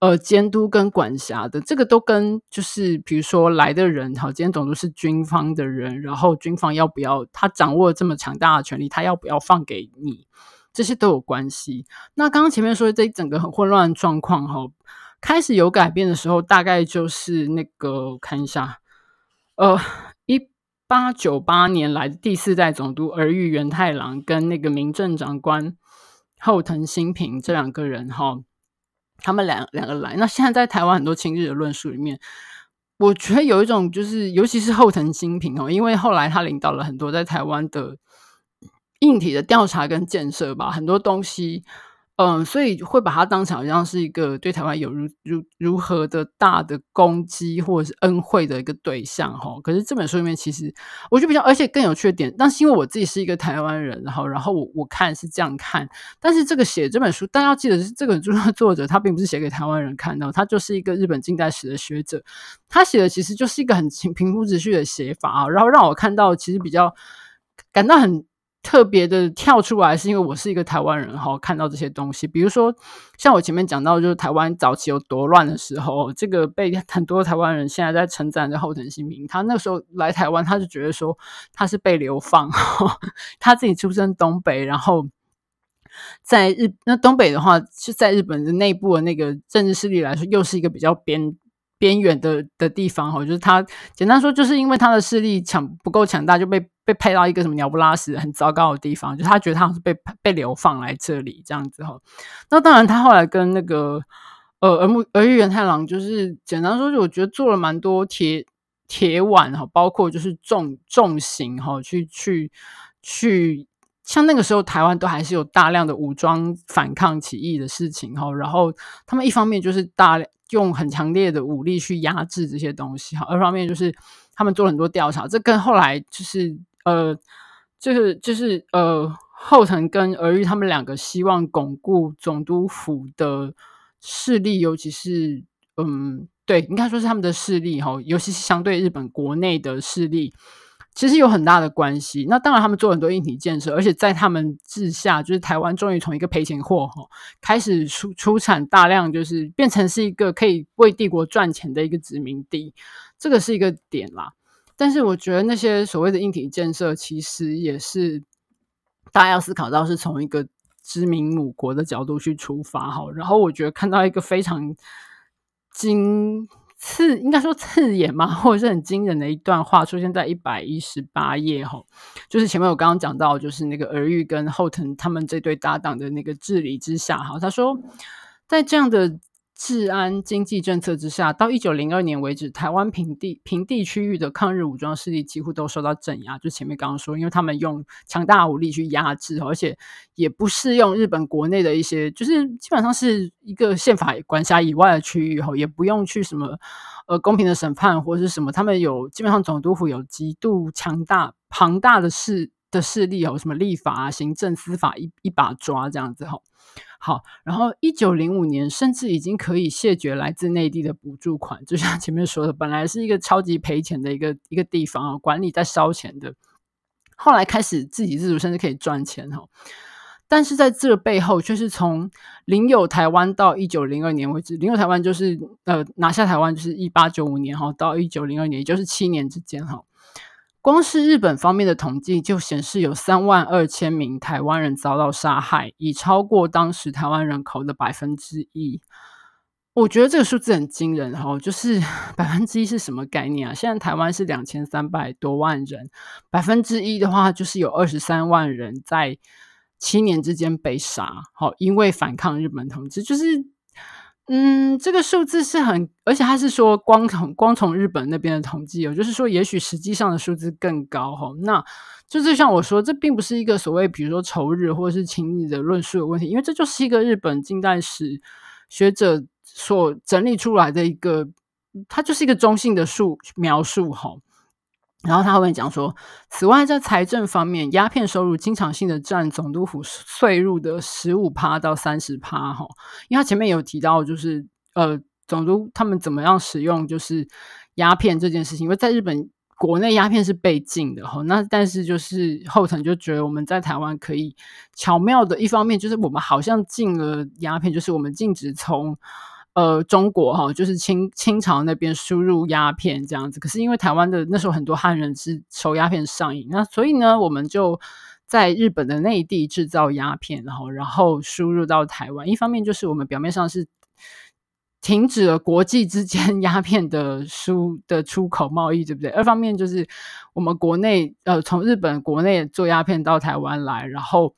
Speaker 1: 呃，监督跟管辖的这个都跟就是比如说来的人，好，今天总督是军方的人，然后军方要不要他掌握这么强大的权力，他要不要放给你，这些都有关系。那刚刚前面说的这一整个很混乱的状况，哈，开始有改变的时候，大概就是那个看一下，呃，一八九八年来第四代总督儿玉源太郎跟那个民政长官后藤新平这两个人，哈。他们两两个来，那现在在台湾很多亲日的论述里面，我觉得有一种就是，尤其是后藤新平哦，因为后来他领导了很多在台湾的硬体的调查跟建设吧，很多东西。嗯，所以会把它当成好像是一个对台湾有如如如何的大的攻击或者是恩惠的一个对象哈。可是这本书里面其实我就比较，而且更有趣的点，但是因为我自己是一个台湾人，然后然后我我看是这样看，但是这个写这本书，大家要记得是这本书的作者他并不是写给台湾人看的，他就是一个日本近代史的学者，他写的其实就是一个很平平铺直叙的写法啊，然后让我看到其实比较感到很。特别的跳出来，是因为我是一个台湾人哈，看到这些东西，比如说像我前面讲到，就是台湾早期有多乱的时候，这个被很多台湾人现在在称赞的后藤新平，他那时候来台湾，他就觉得说他是被流放，他自己出生东北，然后在日那东北的话，是在日本的内部的那个政治势力来说，又是一个比较边。边缘的的地方哈，就是他简单说，就是因为他的势力强不够强大，就被被派到一个什么鸟不拉屎、很糟糕的地方，就他觉得他是被被流放来这里这样子哈。那当然，他后来跟那个呃儿木儿玉源太郎，就是简单说，就我觉得做了蛮多铁铁腕哈，包括就是重重刑哈，去去去像那个时候台湾都还是有大量的武装反抗起义的事情哈，然后他们一方面就是大量用很强烈的武力去压制这些东西哈，二方面就是他们做了很多调查，这跟后来就是呃，这个就是呃后藤跟儿玉他们两个希望巩固总督府的势力，尤其是嗯。对，应该说是他们的势力哈，尤其是相对日本国内的势力，其实有很大的关系。那当然，他们做很多硬体建设，而且在他们治下，就是台湾终于从一个赔钱货哈，开始出出产大量，就是变成是一个可以为帝国赚钱的一个殖民地，这个是一个点啦。但是，我觉得那些所谓的硬体建设，其实也是大家要思考到是从一个知名母国的角度去出发哈。然后，我觉得看到一个非常。惊刺，应该说刺眼嘛，或者是很惊人的一段话出现在一百一十八页哈，就是前面我刚刚讲到，就是那个儿玉跟后藤他们这对搭档的那个治理之下哈，他说在这样的。治安经济政策之下，到一九零二年为止，台湾平地平地区域的抗日武装势力几乎都受到镇压。就前面刚刚说，因为他们用强大武力去压制，而且也不适用日本国内的一些，就是基本上是一个宪法管辖以外的区域，哈，也不用去什么呃公平的审判或者是什么，他们有基本上总督府有极度强大庞大的势的势力，有什么立法啊、行政、司法一一把抓这样子，哈。好，然后一九零五年，甚至已经可以谢绝来自内地的补助款，就像前面说的，本来是一个超级赔钱的一个一个地方啊，管理在烧钱的，后来开始自给自足，甚至可以赚钱哈。但是在这背后，却是从领有台湾到一九零二年为止，领有台湾就是呃拿下台湾就是一八九五年哈，到一九零二年，也就是七年之间哈。光是日本方面的统计就显示，有三万二千名台湾人遭到杀害，已超过当时台湾人口的百分之一。我觉得这个数字很惊人哈，就是 (laughs) 百分之一是什么概念啊？现在台湾是两千三百多万人，百分之一的话就是有二十三万人在七年之间被杀，好，因为反抗日本统治，就是。嗯，这个数字是很，而且他是说光从光从日本那边的统计，也就是说，也许实际上的数字更高哈。那就是像我说，这并不是一个所谓比如说仇日或者是亲日的论述的问题，因为这就是一个日本近代史学者所整理出来的一个，它就是一个中性的数描述哈。然后他后面讲说，此外在财政方面，鸦片收入经常性的占总督府税入的十五趴到三十趴哈，因为他前面有提到，就是呃总督他们怎么样使用就是鸦片这件事情，因为在日本国内鸦片是被禁的哈，那但是就是后藤就觉得我们在台湾可以巧妙的一方面就是我们好像禁了鸦片，就是我们禁止从。呃，中国哈，就是清清朝那边输入鸦片这样子，可是因为台湾的那时候很多汉人是抽鸦片上瘾，那所以呢，我们就在日本的内地制造鸦片，然后然后输入到台湾。一方面就是我们表面上是停止了国际之间 (laughs) 鸦片的输的出口贸易，对不对？二方面就是我们国内呃，从日本国内做鸦片到台湾来，然后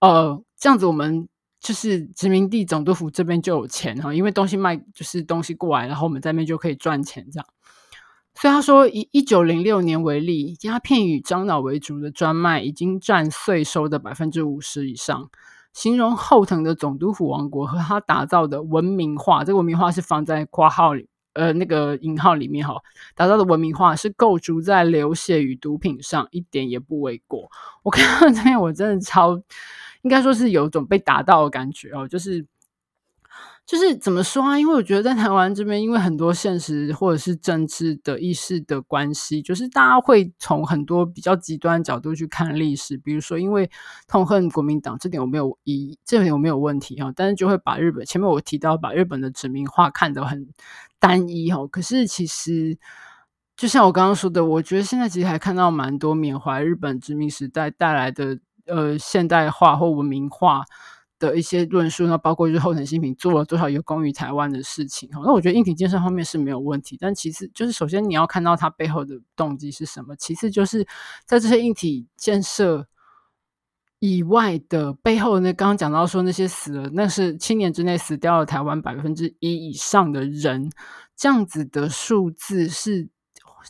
Speaker 1: 呃，这样子我们。就是殖民地总督府这边就有钱哈，因为东西卖就是东西过来，然后我们在那边就可以赚钱这样。所以他说，以一九零六年为例，鸦片与樟脑为主的专卖已经占税收的百分之五十以上。形容后藤的总督府王国和他打造的文明化，这个文明化是放在括号里，呃，那个引号里面哈，打造的文明化是构筑在流血与毒品上，一点也不为过。我看到这边，我真的超。应该说是有一种被打到的感觉哦，就是就是怎么说啊？因为我觉得在台湾这边，因为很多现实或者是政治的意识的关系，就是大家会从很多比较极端角度去看历史。比如说，因为痛恨国民党，这点我没有疑，这点我没有问题哈。但是就会把日本前面我提到把日本的殖民化看得很单一哈。可是其实就像我刚刚说的，我觉得现在其实还看到蛮多缅怀日本殖民时代带来的。呃，现代化或文明化的一些论述，那包括就是后藤新平做了多少有功于台湾的事情哈。那我觉得硬体建设方面是没有问题，但其次就是首先你要看到它背后的动机是什么，其次就是在这些硬体建设以外的背后，那刚刚讲到说那些死了，那是七年之内死掉了台湾百分之一以上的人，这样子的数字是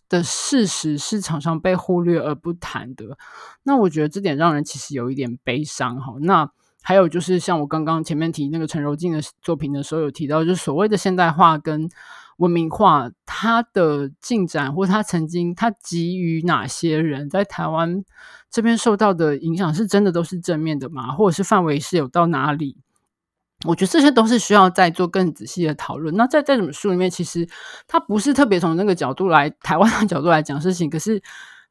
Speaker 1: 的事实是常常被忽略而不谈的。那我觉得这点让人其实有一点悲伤哈。那还有就是像我刚刚前面提那个陈柔静的作品的时候，有提到，就是所谓的现代化跟文明化，它的进展或它曾经它给予哪些人在台湾这边受到的影响，是真的都是正面的吗？或者是范围是有到哪里？我觉得这些都是需要再做更仔细的讨论。那在这本书里面，其实它不是特别从那个角度来台湾的角度来讲事情，可是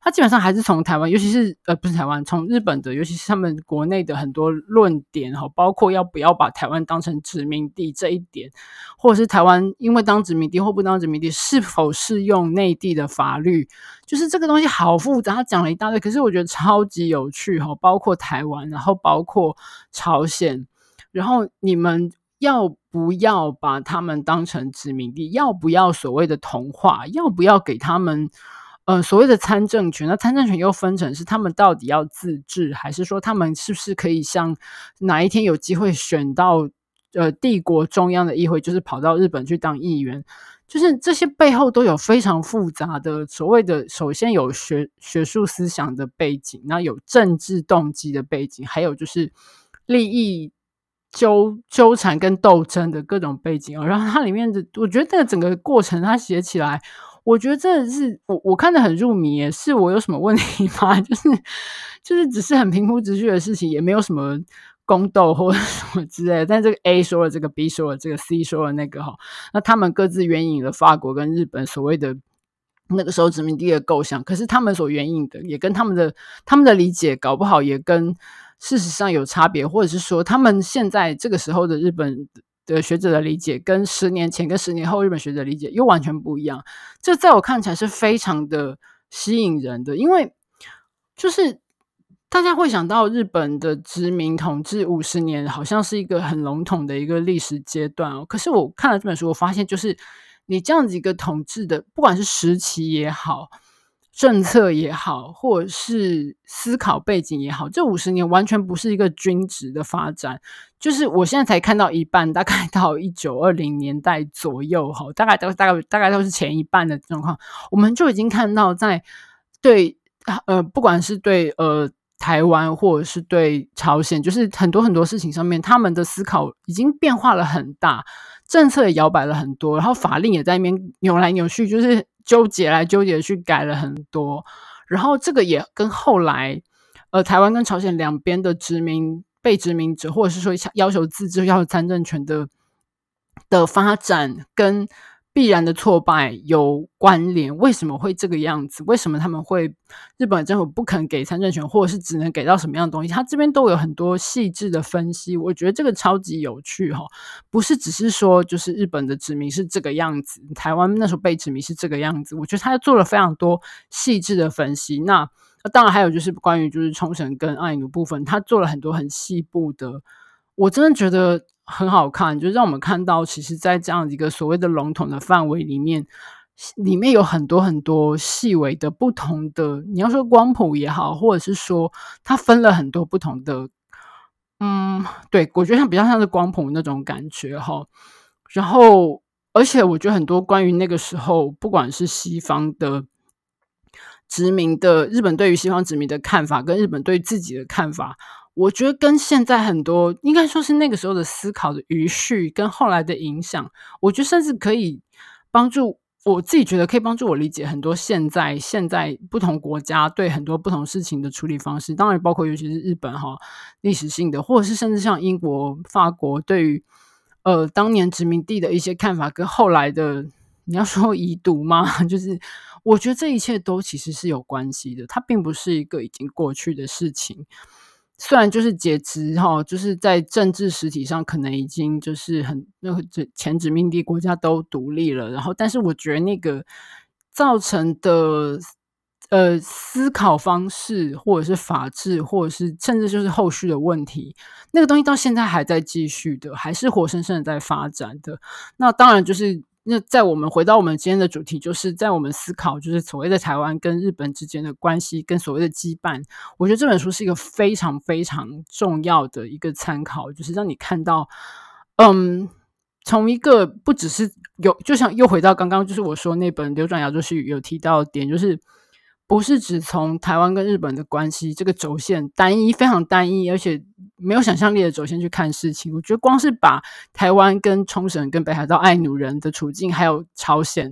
Speaker 1: 它基本上还是从台湾，尤其是呃不是台湾，从日本的，尤其是他们国内的很多论点哈，包括要不要把台湾当成殖民地这一点，或者是台湾因为当殖民地或不当殖民地，是否适用内地的法律，就是这个东西好复杂。他讲了一大堆，可是我觉得超级有趣哈，包括台湾，然后包括朝鲜。然后你们要不要把他们当成殖民地？要不要所谓的同化？要不要给他们呃所谓的参政权？那参政权又分成是他们到底要自治，还是说他们是不是可以像哪一天有机会选到呃帝国中央的议会，就是跑到日本去当议员？就是这些背后都有非常复杂的所谓的，首先有学学术思想的背景，那有政治动机的背景，还有就是利益。纠纠缠跟斗争的各种背景，然后它里面的，我觉得这个整个过程，它写起来，我觉得真的是我我看得很入迷，是我有什么问题吗？(laughs) 就是就是只是很平铺直叙的事情，也没有什么宫斗或者什么之类。但这个 A 说了这个，B 说了这个，C 说了那个哈，那他们各自援引了法国跟日本所谓的那个时候殖民地的构想，可是他们所援引的也跟他们的他们的理解，搞不好也跟。事实上有差别，或者是说，他们现在这个时候的日本的学者的理解，跟十年前、跟十年后日本学者理解又完全不一样。这在我看起来是非常的吸引人的，因为就是大家会想到日本的殖民统治五十年，好像是一个很笼统的一个历史阶段哦。可是我看了这本书，我发现就是你这样子一个统治的，不管是时期也好。政策也好，或是思考背景也好，这五十年完全不是一个均值的发展。就是我现在才看到一半，大概到一九二零年代左右，哈，大概都大概大概都是前一半的状况，我们就已经看到在对呃，不管是对呃台湾，或者是对朝鲜，就是很多很多事情上面，他们的思考已经变化了很大，政策也摇摆了很多，然后法令也在那边扭来扭去，就是。纠结来纠结去改了很多，然后这个也跟后来，呃，台湾跟朝鲜两边的殖民被殖民者，或者是说要求自治、要求参政权的的发展跟。必然的挫败有关联，为什么会这个样子？为什么他们会日本政府不肯给参政权，或者是只能给到什么样的东西？他这边都有很多细致的分析，我觉得这个超级有趣哈，不是只是说就是日本的殖民是这个样子，台湾那时候被殖民是这个样子，我觉得他做了非常多细致的分析。那那当然还有就是关于就是冲绳跟爱奴部分，他做了很多很细部的，我真的觉得。很好看，就让我们看到，其实，在这样一个所谓的笼统的范围里面，里面有很多很多细微的不同的。你要说光谱也好，或者是说它分了很多不同的，嗯，对，我觉得它比较像是光谱那种感觉哈。然后，而且我觉得很多关于那个时候，不管是西方的殖民的日本对于西方殖民的看法，跟日本对自己的看法。我觉得跟现在很多应该说是那个时候的思考的余绪，跟后来的影响，我觉得甚至可以帮助我自己觉得可以帮助我理解很多现在现在不同国家对很多不同事情的处理方式，当然包括尤其是日本哈历史性的，或者是甚至像英国、法国对于呃当年殖民地的一些看法，跟后来的你要说遗毒吗？(laughs) 就是我觉得这一切都其实是有关系的，它并不是一个已经过去的事情。虽然就是解职哈，就是在政治实体上可能已经就是很那个前殖民地国家都独立了，然后但是我觉得那个造成的呃思考方式或者是法治或者是甚至就是后续的问题，那个东西到现在还在继续的，还是活生生的在发展的。那当然就是。那在我们回到我们今天的主题，就是在我们思考，就是所谓的台湾跟日本之间的关系，跟所谓的羁绊。我觉得这本书是一个非常非常重要的一个参考，就是让你看到，嗯，从一个不只是有，就像又回到刚刚，就是我说那本《流转亚洲是》有提到点，就是不是只从台湾跟日本的关系这个轴线单一、非常单一，而且没有想象力的轴线去看事情。我觉得光是把台湾跟冲绳、跟北海道爱努人的处境，还有朝鲜，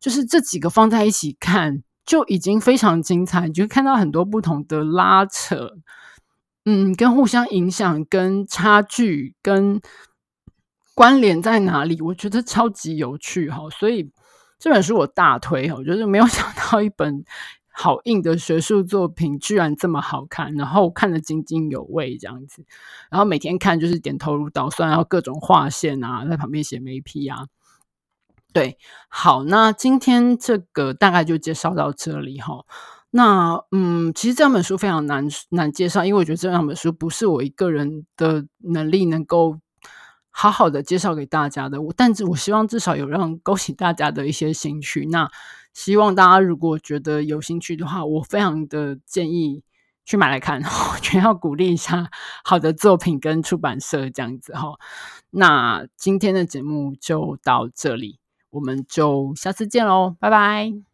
Speaker 1: 就是这几个放在一起看，就已经非常精彩。你就看到很多不同的拉扯，嗯，跟互相影响、跟差距、跟。关联在哪里？我觉得超级有趣哈，所以这本书我大推哈。我觉得没有 (laughs) 想到一本好硬的学术作品居然这么好看，然后看得津津有味这样子，然后每天看就是点头如捣蒜，然后各种划线啊，在旁边写眉批啊。对，好，那今天这个大概就介绍到这里哈。那嗯，其实这本书非常难难介绍，因为我觉得这两本书不是我一个人的能力能够。好好的介绍给大家的，我但是我希望至少有让勾起大家的一些兴趣。那希望大家如果觉得有兴趣的话，我非常的建议去买来看。(laughs) 我觉得要鼓励一下好的作品跟出版社这样子哈。那今天的节目就到这里，我们就下次见喽，拜拜。